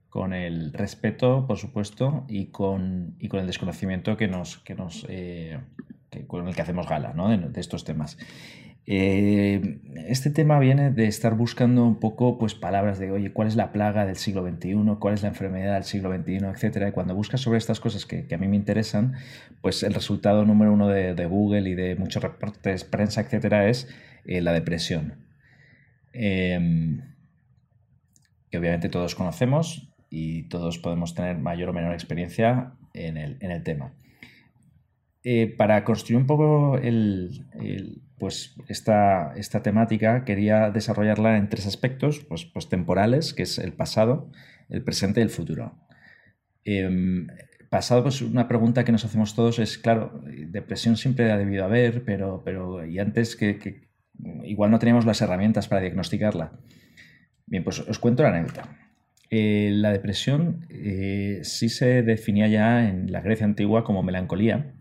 con el respeto, por supuesto, y con, y con el desconocimiento que nos, que nos, eh, con el que hacemos gala ¿no? de, estos temas. Eh, este tema viene de estar buscando un poco pues, palabras de, oye, ¿cuál es la plaga del siglo XXI? ¿Cuál es la enfermedad del siglo XXI? Etcétera. Y cuando buscas sobre estas cosas que, que a mí me interesan, pues el resultado número uno de, de Google y de muchos reportes, prensa, etcétera, es eh, la depresión. Em, que obviamente todos conocemos y todos podemos tener mayor o menor experiencia en el, en el tema. Eh, para construir un poco el, pues esta, esta, temática, quería desarrollarla en tres aspectos pues, pues temporales, que es el pasado, el presente y el futuro. Eh, pasado, pues una pregunta que nos hacemos todos es, claro, depresión siempre ha debido haber, pero, pero y antes que, que igual no teníamos las herramientas para diagnosticarla. Bien, pues os cuento la anécdota. Eh, la depresión eh, sí se definía ya en la Grecia antigua como melancolía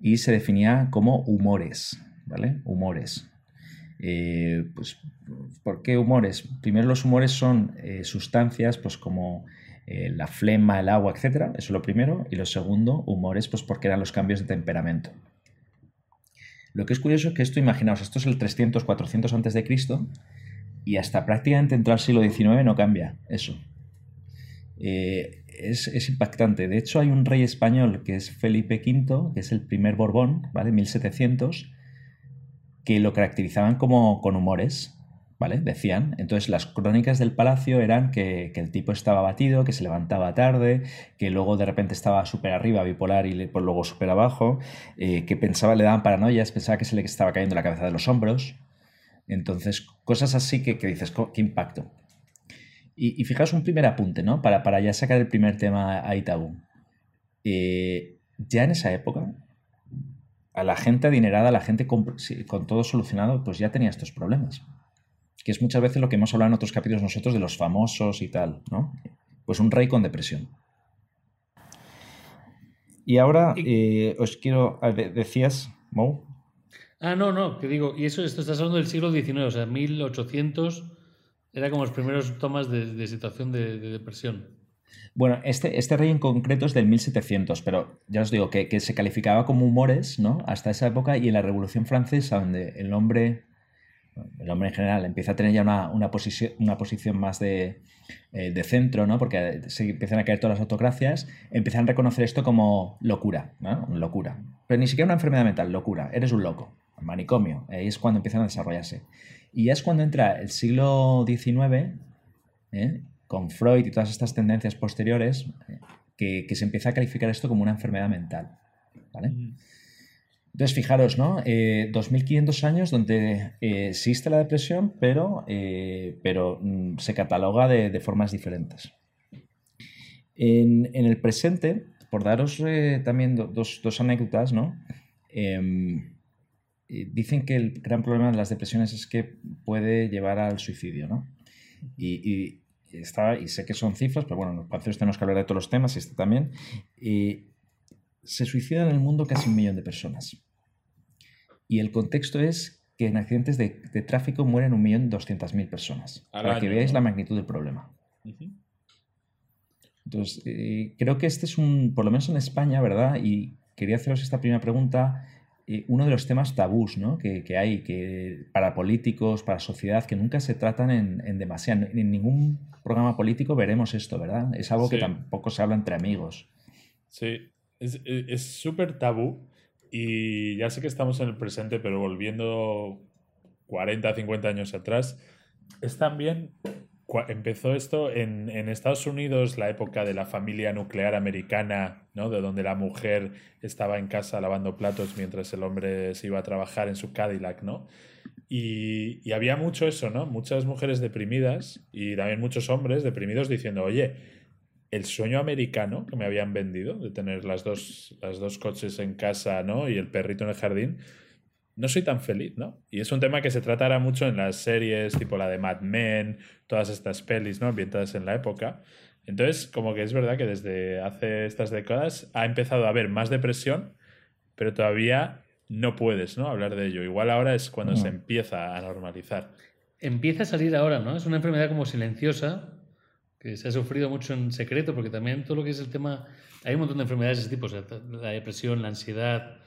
y se definía como humores, ¿vale? Humores. Eh, pues, ¿Por qué humores? Primero los humores son sustancias pues como la flema, el agua, etc. Eso es lo primero. Y lo segundo, humores, pues porque eran los cambios de temperamento. Lo que es curioso es que esto, imaginaos, esto es el 300, 400 antes de Cristo y hasta prácticamente entrar al siglo XIX no cambia eso. Eh, es, es, impactante. De hecho, hay un rey español que es Felipe V, que es el primer Borbón, ¿vale? 1700, que lo caracterizaban como con humores, ¿vale? Decían. Entonces, las crónicas del palacio eran que, que el tipo estaba abatido, que se levantaba tarde, que luego de repente estaba súper arriba, bipolar, y pues, luego súper abajo, eh, que pensaba, le daban paranoias, pensaba que se le estaba cayendo la cabeza de los hombros. Entonces, cosas así que, que dices, ¿qué impacto? Y, y, fijaos un primer apunte, ¿no? Para, para ya sacar el primer tema a Itaú. Eh, ya en esa época, a la gente adinerada, a la gente con, todo solucionado, pues ya tenía estos problemas. Que es muchas veces lo que hemos hablado en otros capítulos nosotros de los famosos y tal, ¿no? Pues un rey con depresión. Y ahora eh, os quiero. Decías, Mo. Ah, no, no, que digo, y eso, esto estás hablando del siglo XIX, o sea, 1800 era como los primeros tomas de, de situación de, de, depresión. Bueno, este, este rey en concreto es del 1700, pero ya os digo que, que, se calificaba como humores ¿no? hasta esa época y en la Revolución Francesa, donde el hombre, el hombre en general empieza a tener ya una, una, posición, una posición más de, eh, de centro, ¿no? porque se empiezan a caer todas las autocracias, empiezan a reconocer esto como locura, ¿no? locura. Pero ni siquiera una enfermedad mental, locura, eres un loco, manicomio, ahí es cuando empiezan a desarrollarse. Y ya es cuando entra el siglo XIX, ¿eh? con Freud y todas estas tendencias posteriores, ¿eh? que, que, se empieza a calificar esto como una enfermedad mental. ¿vale? Mm. Entonces, fijaros, ¿no? Eh, 2500 años donde eh, existe la depresión, pero, eh, pero mm, se cataloga de, formas diferentes. En, en, el presente, por daros eh, también do, dos, dos, anécdotas, ¿no? Em, dicen que el gran problema de las depresiones es que puede llevar al suicidio, ¿no? Y, está, y sé que son cifras, pero bueno, los panceros tenemos que hablar de todos los temas y este también. Y se suicidan en el mundo casi un millón de personas. Y el contexto es que en accidentes de, de tráfico mueren 1.200.000 personas. Al para que veáis ¿no? la magnitud del problema. Entonces, eh, creo que este es un, por lo menos en España, ¿verdad? Y quería haceros esta primera pregunta. eh, uno de los temas tabús ¿no? que, que hay que para políticos, para sociedad, que nunca se tratan en, en demasiado. En ningún programa político veremos esto, ¿verdad? Es algo que tampoco se habla entre amigos. Sí, es es- es súper tabú y ya sé que estamos en el presente, pero volviendo 40, 50 años atrás, es también, empezó esto en, en Estados Unidos, la época de la familia nuclear americana, ¿no? De donde la mujer estaba en casa lavando platos mientras el hombre se iba a trabajar en su Cadillac, ¿no? Y, y había mucho eso, ¿no? Muchas mujeres deprimidas y también muchos hombres deprimidos diciendo, oye, el sueño americano que me habían vendido, de tener las dos, las dos coches en casa, ¿no? Y el perrito en el jardín, no soy tan feliz, ¿no? Y es un tema que se tratará mucho en las series, tipo la de Mad Men, todas estas pelis, ¿no? Ambientadas en la época. Entonces, como que es verdad que desde hace estas décadas ha empezado a haber más depresión, pero todavía no puedes, ¿no? Hablar de ello. Igual ahora es cuando Mm. se empieza a normalizar. Empieza a salir ahora, ¿no? Es una enfermedad como silenciosa, que se ha sufrido mucho en secreto, porque también todo lo que es el tema... Hay un montón de enfermedades de ese tipo, o sea, la depresión, la ansiedad,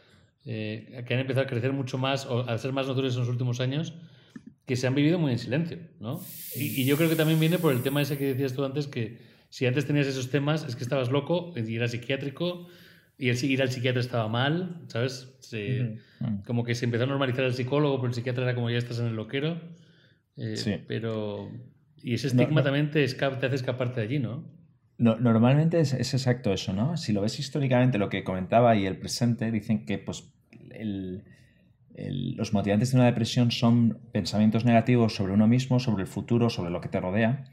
eh, que han empezado a crecer mucho más, o a ser más notorios en los últimos años, que se han vivido muy en silencio, ¿no? Y, y yo creo que también viene por el tema ese que decías tú antes, que si antes tenías esos temas es que estabas loco y eras psiquiátrico y el, ir al psiquiatra estaba mal, ¿sabes? Se-. Mm. Como que se empezó a normalizar el psicólogo, pero el psiquiatra era como ya estás en el loquero. Eh, Sí. Pero... Y ese estigma no. también te, esca- te hace escaparte de allí, ¿no? No- normalmente es, es exacto eso, ¿no? Si lo ves históricamente, lo que comentaba y el presente, dicen que pues, el- el- los motivantes de una depresión son pensamientos negativos sobre uno mismo, sobre el futuro, sobre lo que te rodea.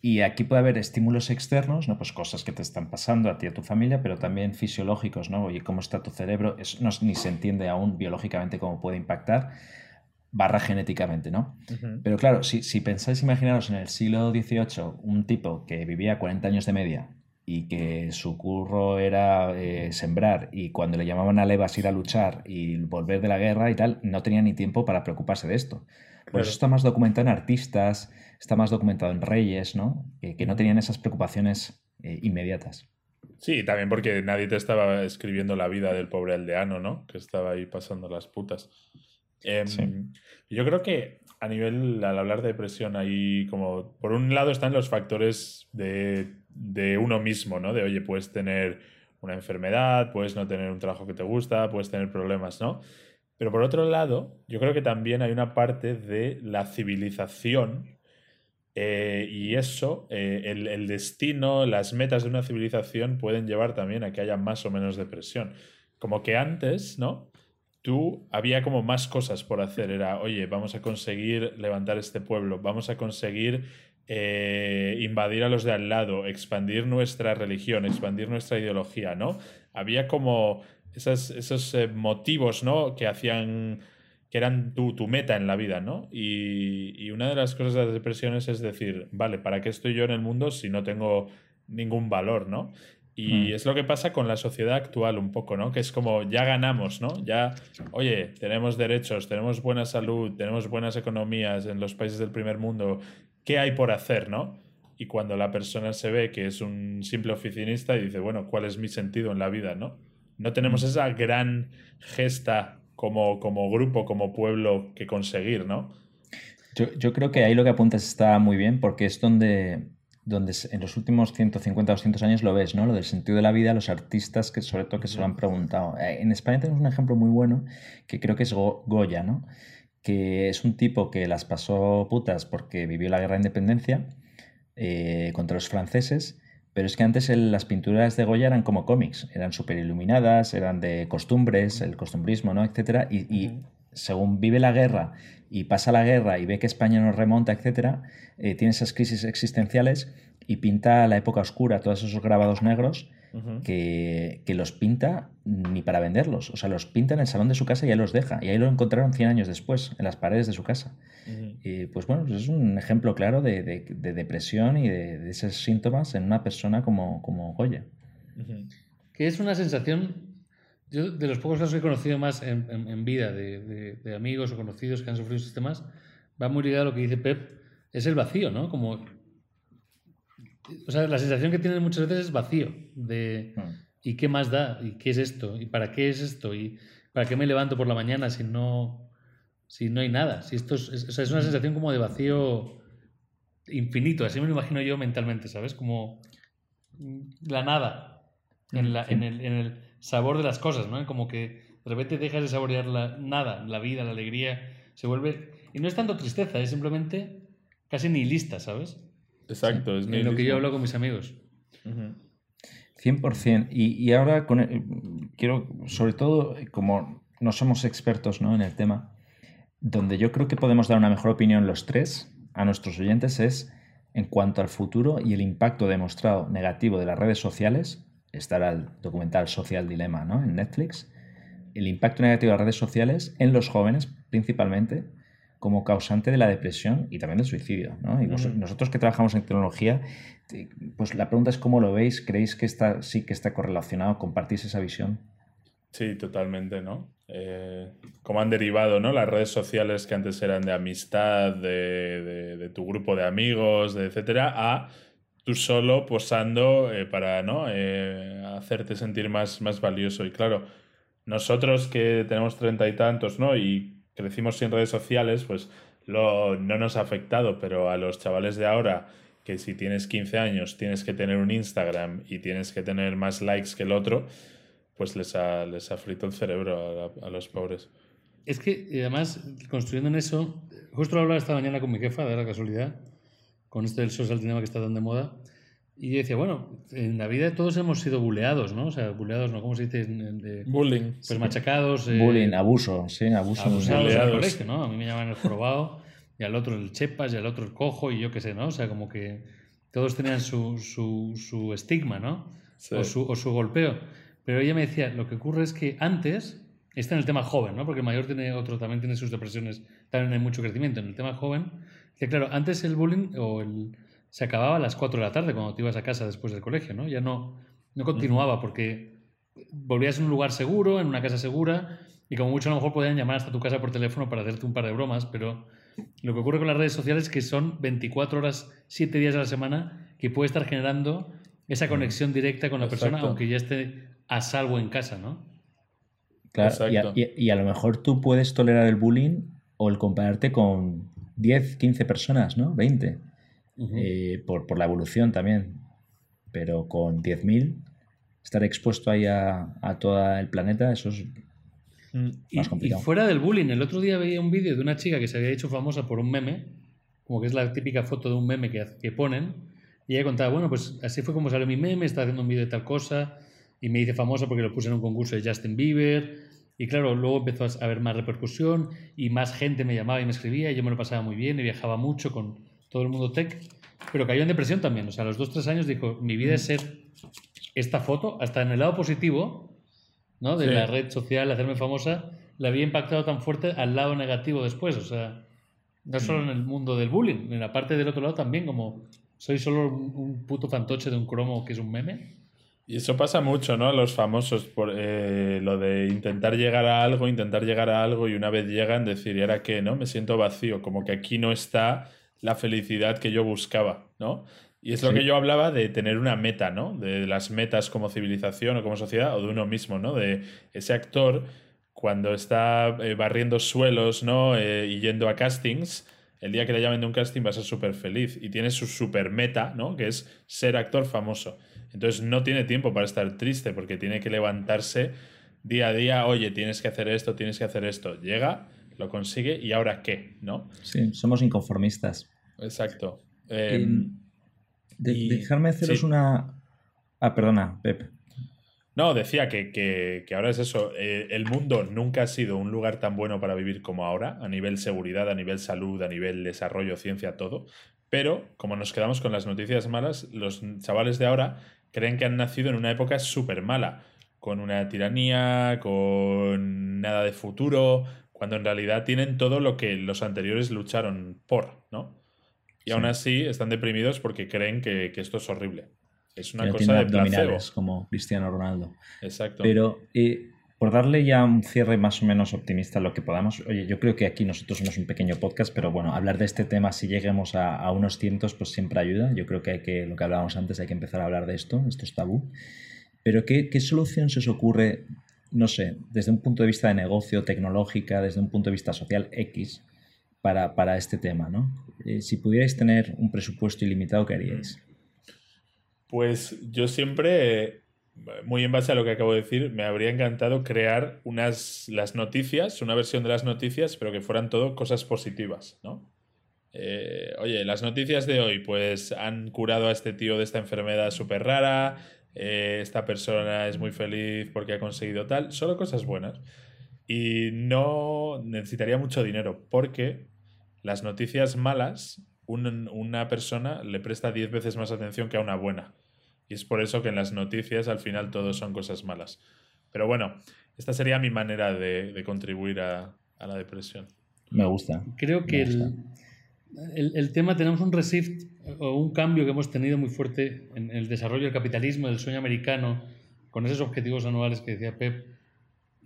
Y aquí puede haber estímulos externos, ¿no? Pues cosas que te están pasando a ti y a tu familia, pero también fisiológicos, ¿no? Oye, ¿cómo está tu cerebro? Eso no, ni se entiende aún biológicamente cómo puede impactar, barra genéticamente, ¿no? Pero claro, si, si pensáis, imaginaros en el siglo XVIII, un tipo que vivía 40 años de media y que su curro era eh, sembrar y cuando le llamaban a levas ir a luchar y volver de la guerra y tal, no tenía ni tiempo para preocuparse de esto. Por Claro. eso está más documentado en artistas, está más documentado en reyes, ¿no? Que, que no tenían esas preocupaciones eh, inmediatas. Sí, también porque nadie te estaba escribiendo la vida del pobre aldeano, ¿no? Que estaba ahí pasando las putas. Em. Yo creo que a nivel, al hablar de depresión, ahí como, por un lado están los factores de, de uno mismo, ¿no? De, oye, puedes tener una enfermedad, puedes no tener un trabajo que te gusta, puedes tener problemas, ¿no? Pero por otro lado, yo creo que también hay una parte de la civilización eh, y eso, eh, el, el destino, las metas de una civilización pueden llevar también a que haya más o menos depresión. Como que antes, ¿no? Tú había como más cosas por hacer. Era, oye, vamos a conseguir levantar este pueblo, vamos a conseguir eh, invadir a los de al lado, expandir nuestra religión, expandir nuestra ideología, ¿no? Había como esos eh, motivos, ¿no? Que hacían que eran tu, tu meta en la vida, ¿no? Y, y una de las cosas de las depresiones es decir, vale, ¿para qué estoy yo en el mundo si no tengo ningún valor, ¿no? Y Mm. es lo que pasa con la sociedad actual un poco, ¿no? Que es como ya ganamos, ¿no? Ya, oye, tenemos derechos, tenemos buena salud, tenemos buenas economías en los países del primer mundo. ¿Qué hay por hacer, no? Y cuando la persona se ve que es un simple oficinista y dice, bueno, ¿cuál es mi sentido en la vida, no? No tenemos esa gran gesta como, como grupo, como pueblo que conseguir, ¿no? Yo, yo creo que ahí lo que apuntas está muy bien porque es donde, donde en los últimos 150 o 200 años lo ves, ¿no? Lo del sentido de la vida, los artistas que sobre todo que se lo han preguntado. Eh, En España tenemos un ejemplo muy bueno que creo que es Go- Goya, ¿no? Que es un tipo que las pasó putas porque vivió la guerra de independencia eh, contra los franceses, pero es que antes el- las pinturas de Goya eran como cómics, eran súper iluminadas, eran de costumbres, el costumbrismo, ¿no? Etcétera, y, según vive la guerra y pasa la guerra y ve que España nos remonta, etcétera, eh, tiene esas crisis existenciales y pinta la época oscura, todos esos grabados negros que, que los pinta ni para venderlos, o sea, los pinta en el salón de su casa y ahí los deja, y ahí lo encontraron 100 años después, en las paredes de su casa. Y pues bueno, pues es un ejemplo claro de, de- de depresión y de, de esos síntomas en una persona como, como Goya. Que es una sensación yo de los pocos casos que he conocido más en, en- en vida de, de- de amigos o conocidos que han sufrido sistemas, va muy ligado a lo que dice Pep, es el vacío, ¿no? Como, o sea, la sensación que tienen muchas veces es vacío, de Mm. ¿y qué más da? ¿Y qué es esto? ¿Y para qué es esto? ¿Y para qué me levanto por la mañana si no, si no hay nada? Si esto es, es- o sea, es una sensación como de vacío infinito, así me lo imagino yo mentalmente, ¿sabes? Como la nada en, la- en, el, en el sabor de las cosas, ¿no? Como que de repente dejas de saborear la nada, la vida, la alegría, se vuelve... Y no es tanto tristeza, es simplemente casi nihilista, ¿sabes? Exacto, es En lo que yo hablo con mis amigos. Ujú. 100%. Y, y ahora con el- quiero, sobre todo, como no somos expertos ¿no? en el tema, donde yo creo que podemos dar una mejor opinión los tres a nuestros oyentes es en cuanto al futuro y el impacto demostrado negativo de las redes sociales. Estará el documental Social Dilemma ¿no? en Netflix. El impacto negativo de las redes sociales en los jóvenes, principalmente, como causante de la depresión y también del suicidio. ¿no? Y nosotros que trabajamos en tecnología, te- pues la pregunta es cómo lo veis. ¿Creéis que está, sí que está correlacionado? ¿Compartís esa visión? Sí, totalmente, ¿no? Eh, como han derivado, ¿no? Las redes sociales que antes eran de amistad, de, de- de tu grupo de amigos, de etcétera, a tú solo posando eh, para, ¿no? Eh, hacerte sentir más, más valioso. Y claro, nosotros que tenemos treinta y tantos, ¿no? Y crecimos sin redes sociales, pues lo, no nos ha afectado, pero a los chavales de ahora, que si tienes 15 años tienes que tener un Instagram y tienes que tener más likes que el otro, pues les ha, les ha frito el cerebro a, a los pobres. Es que, y además, construyendo en eso, justo lo hablaba esta mañana con mi jefa, de la casualidad, con esto del social dilemma que está tan de moda, y yo decía, bueno, en la vida todos hemos sido buleados, ¿no? O sea, buleados, ¿no? ¿Cómo se dice? En- de- Bullying. pues machacados. eh, Bullying, abuso, sí, abuso. abusados en el colegio, ¿no? A mí me llaman el jorobado, y al otro el chepas, y al otro el cojo, y yo qué sé, ¿no? O sea, como que todos tenían su, su, su estigma, ¿no? Sí. o, su, o su golpeo. Pero ella me decía, lo que ocurre es que antes, está en el tema joven, ¿no? Porque el mayor tiene otro, también tiene sus depresiones, también hay mucho crecimiento. En el tema joven, que claro, antes el bullying o el, se acababa a las 4 de la tarde cuando te ibas a casa después del colegio, ¿no? Ya no, no continuaba porque volvías en un lugar seguro, en una casa segura, y como mucho a lo mejor podían llamar hasta tu casa por teléfono para hacerte un par de bromas, pero lo que ocurre con las redes sociales es que son 24 horas, 7 días a la semana, que puede estar generando esa conexión directa con la persona, aunque ya esté a salvo en casa, ¿no? Claro, y a, y a lo mejor tú puedes tolerar el bullying o el compararte con 10, 15 personas, ¿no? 20, eh, por, por la evolución también. Pero con 10.000, estar expuesto ahí a, a todo el planeta, eso es Mm. Y, más y complicado. fuera del bullying, el otro día veía un vídeo de una chica que se había hecho famosa por un meme, como que es la típica foto de un meme que, que ponen, y ella contaba, bueno, pues así fue como salió mi meme, estaba haciendo un vídeo de tal cosa, y me hice famosa porque lo puse en un concurso de Justin Bieber, y claro, luego empezó a haber más repercusión, y más gente me llamaba y me escribía, y yo me lo pasaba muy bien, y viajaba mucho con todo el mundo tech, pero cayó en depresión también, o sea, a los dos, tres años dijo, mi vida es ser esta foto, hasta en el lado positivo, ¿no? De Sí. la red social, hacerme famosa, le había impactado tan fuerte al lado negativo después. O sea, no solo en el mundo del bullying, en la parte del otro lado también, como soy solo un, un puto fantoche de un cromo que es un meme. Y eso pasa mucho, ¿no? A los famosos, por eh, lo de intentar llegar a algo, intentar llegar a algo y una vez llegan decir, ¿y ahora qué? ¿No? Me siento vacío, como que aquí no está la felicidad que yo buscaba, ¿no? Y es lo que yo hablaba de tener una meta, ¿no? De las metas como civilización o como sociedad o de uno mismo, ¿no? De ese actor cuando está eh, barriendo suelos, ¿no? Eh, y yendo a castings, el día que le llamen de un casting va a ser súper feliz y tiene su super meta, ¿no? Que es ser actor famoso. Entonces no tiene tiempo para estar triste porque tiene que levantarse día a día, oye, tienes que hacer esto, tienes que hacer esto. Llega, lo consigue y ahora qué, ¿no? Sí, somos inconformistas. Exacto. Eh, Em, de- y- dejarme haceros sí. una... Ah, perdona, Pep. No, decía que, que- que ahora es eso. eh, el mundo nunca ha sido un lugar tan bueno para vivir como ahora, a nivel seguridad, a nivel salud, a nivel desarrollo, ciencia, todo. Pero, como nos quedamos con las noticias malas, los chavales de ahora creen que han nacido en una época súper mala, con una tiranía, con nada de futuro, cuando en realidad tienen todo lo que los anteriores lucharon por, ¿no? Y Sí. aún así están deprimidos porque creen que, que esto es horrible. Es una que cosa de placebo. como Cristiano Ronaldo. Exacto. Pero eh, por darle ya un cierre más o menos optimista a lo que podamos, oye, yo creo que aquí nosotros somos un pequeño podcast, pero bueno, hablar de este tema, si lleguemos a, unos cientos, pues siempre ayuda. Yo creo que hay que, lo que hablábamos antes, hay que empezar a hablar de esto, esto es tabú. Pero ¿qué, solución se os ocurre, no sé, desde un punto de vista de negocio, tecnológica, desde un punto de vista social X, para, para este tema, ¿no? Eh, si pudierais tener un presupuesto ilimitado, ¿qué haríais? Pues yo siempre muy en base a lo que acabo de decir, me habría encantado crear unas las noticias, una versión de las noticias, pero que fueran todo cosas positivas, ¿no? Eh, oye, las noticias de hoy, pues han curado a este tío de esta enfermedad súper rara, eh, esta persona es muy feliz porque ha conseguido tal, solo cosas buenas. Y no necesitaría mucho dinero, porque las noticias malas, una persona le presta 10 veces más atención que a una buena. Y es por eso que en las noticias al final todo son cosas malas. Pero bueno, esta sería mi manera de, contribuir a, la depresión. Me gusta. Creo que El, tema, tenemos un reshift o un cambio que hemos tenido muy fuerte en el desarrollo del capitalismo, del sueño americano, con esos objetivos anuales que decía Pep,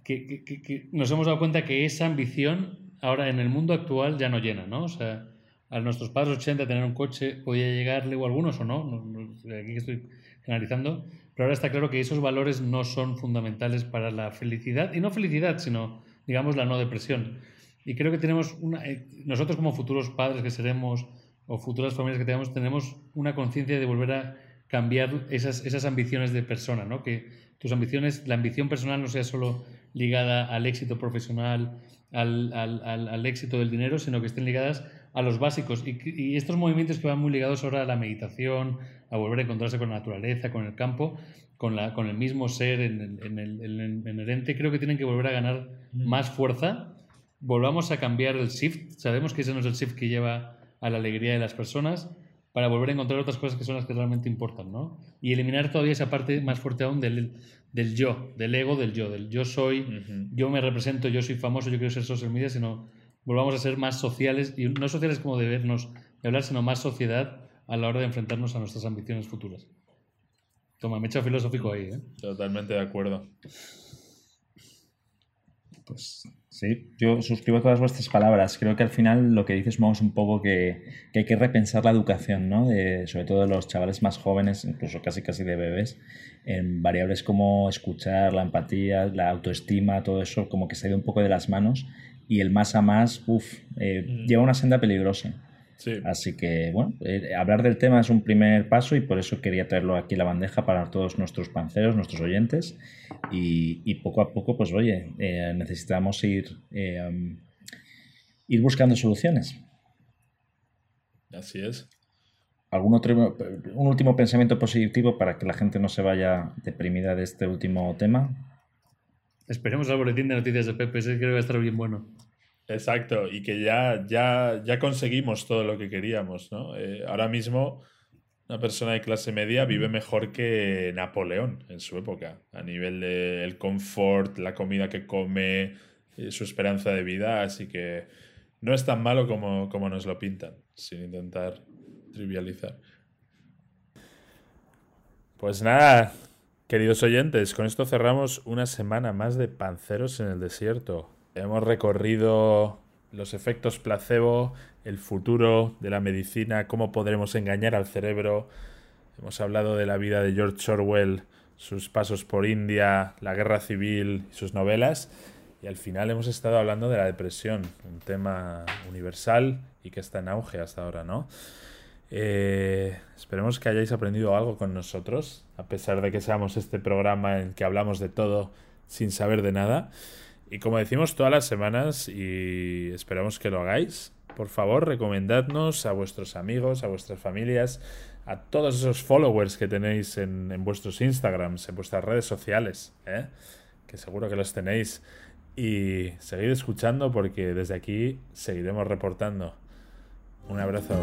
que, que, nos hemos dado cuenta que esa ambición ahora en el mundo actual ya no llena, ¿no? O sea, a nuestros padres 80 tener un coche podía llegarle o algunos o no, aquí estoy analizando, pero ahora está claro que esos valores no son fundamentales para la felicidad, y no felicidad, sino, digamos, la no depresión. Y creo que tenemos eh, nosotros como futuros padres que seremos o futuras familias que tenemos, tenemos una conciencia de volver a cambiar esas, esas ambiciones de persona, ¿no? Que tus ambiciones, la ambición personal no sea solo ligada al éxito profesional, al, al, al, éxito del dinero, sino que estén ligadas a los básicos. Y, y, estos movimientos que van muy ligados ahora a la meditación, a volver a encontrarse con la naturaleza, con el campo, con, la, con el mismo ser en el, en, en el ente, creo que tienen que volver a ganar mm. más fuerza. Volvamos a cambiar el shift. Sabemos que ese no es el shift que lleva a la alegría de las personas para volver a encontrar otras cosas que son las que realmente importan, ¿no? Y eliminar todavía esa parte más fuerte aún del, del yo, del ego del yo, del yo soy, yo me represento, yo soy famoso, yo quiero ser social media, sino volvamos a ser más sociales, y no sociales como de vernos, de hablar, sino más sociedad a la hora de enfrentarnos a nuestras ambiciones futuras. Toma, me echa filosófico ahí, ¿eh? Totalmente de acuerdo. Pues sí, yo suscribo todas vuestras palabras. Creo que al final lo que dices es un poco que, que, hay que repensar la educación, ¿no? De, sobre todo de los chavales más jóvenes, incluso casi casi de bebés, en variables como escuchar, la empatía, la autoestima, todo eso como que se ha ido un poco de las manos y el más a más, uff, eh, mm. lleva una senda peligrosa. Así que, bueno, eh, hablar del tema es un primer paso y por eso quería traerlo aquí a la bandeja para todos nuestros panceros, nuestros oyentes. Y, poco a poco, pues oye, eh, necesitamos ir, ir buscando soluciones. Así es. ¿Algún otro, un último pensamiento positivo para que la gente no se vaya deprimida de este último tema? Esperemos al boletín de noticias de Pepe, creo que va a estar bien bueno. Exacto, y que ya, ya, ya conseguimos todo lo que queríamos, ¿no? Eh, ahora mismo una persona de clase media vive mejor que Napoleón en su época, a nivel del el confort, la comida que come, eh, su esperanza de vida, así que no es tan malo como, como nos lo pintan, sin intentar trivializar. Pues nada, queridos oyentes, con esto cerramos una semana más de Panceros en el Desierto. Hemos recorrido los efectos placebo, el futuro de la medicina, cómo podremos engañar al cerebro. Hemos hablado de la vida de George Orwell, sus pasos por India, la guerra civil sus novelas. Y al final hemos estado hablando de la depresión, un tema universal y que está en auge hasta ahora, ¿no? Eh, esperemos que hayáis aprendido algo con nosotros, a pesar de que seamos este programa en que hablamos de todo sin saber de nada. Y como decimos todas las semanas, y esperamos que lo hagáis, por favor, recomendadnos a vuestros amigos, a vuestras familias, a todos esos followers que tenéis en, vuestros Instagrams, en vuestras redes sociales, ¿eh? que seguro que los tenéis. Y seguid escuchando porque desde aquí seguiremos reportando. Un abrazo.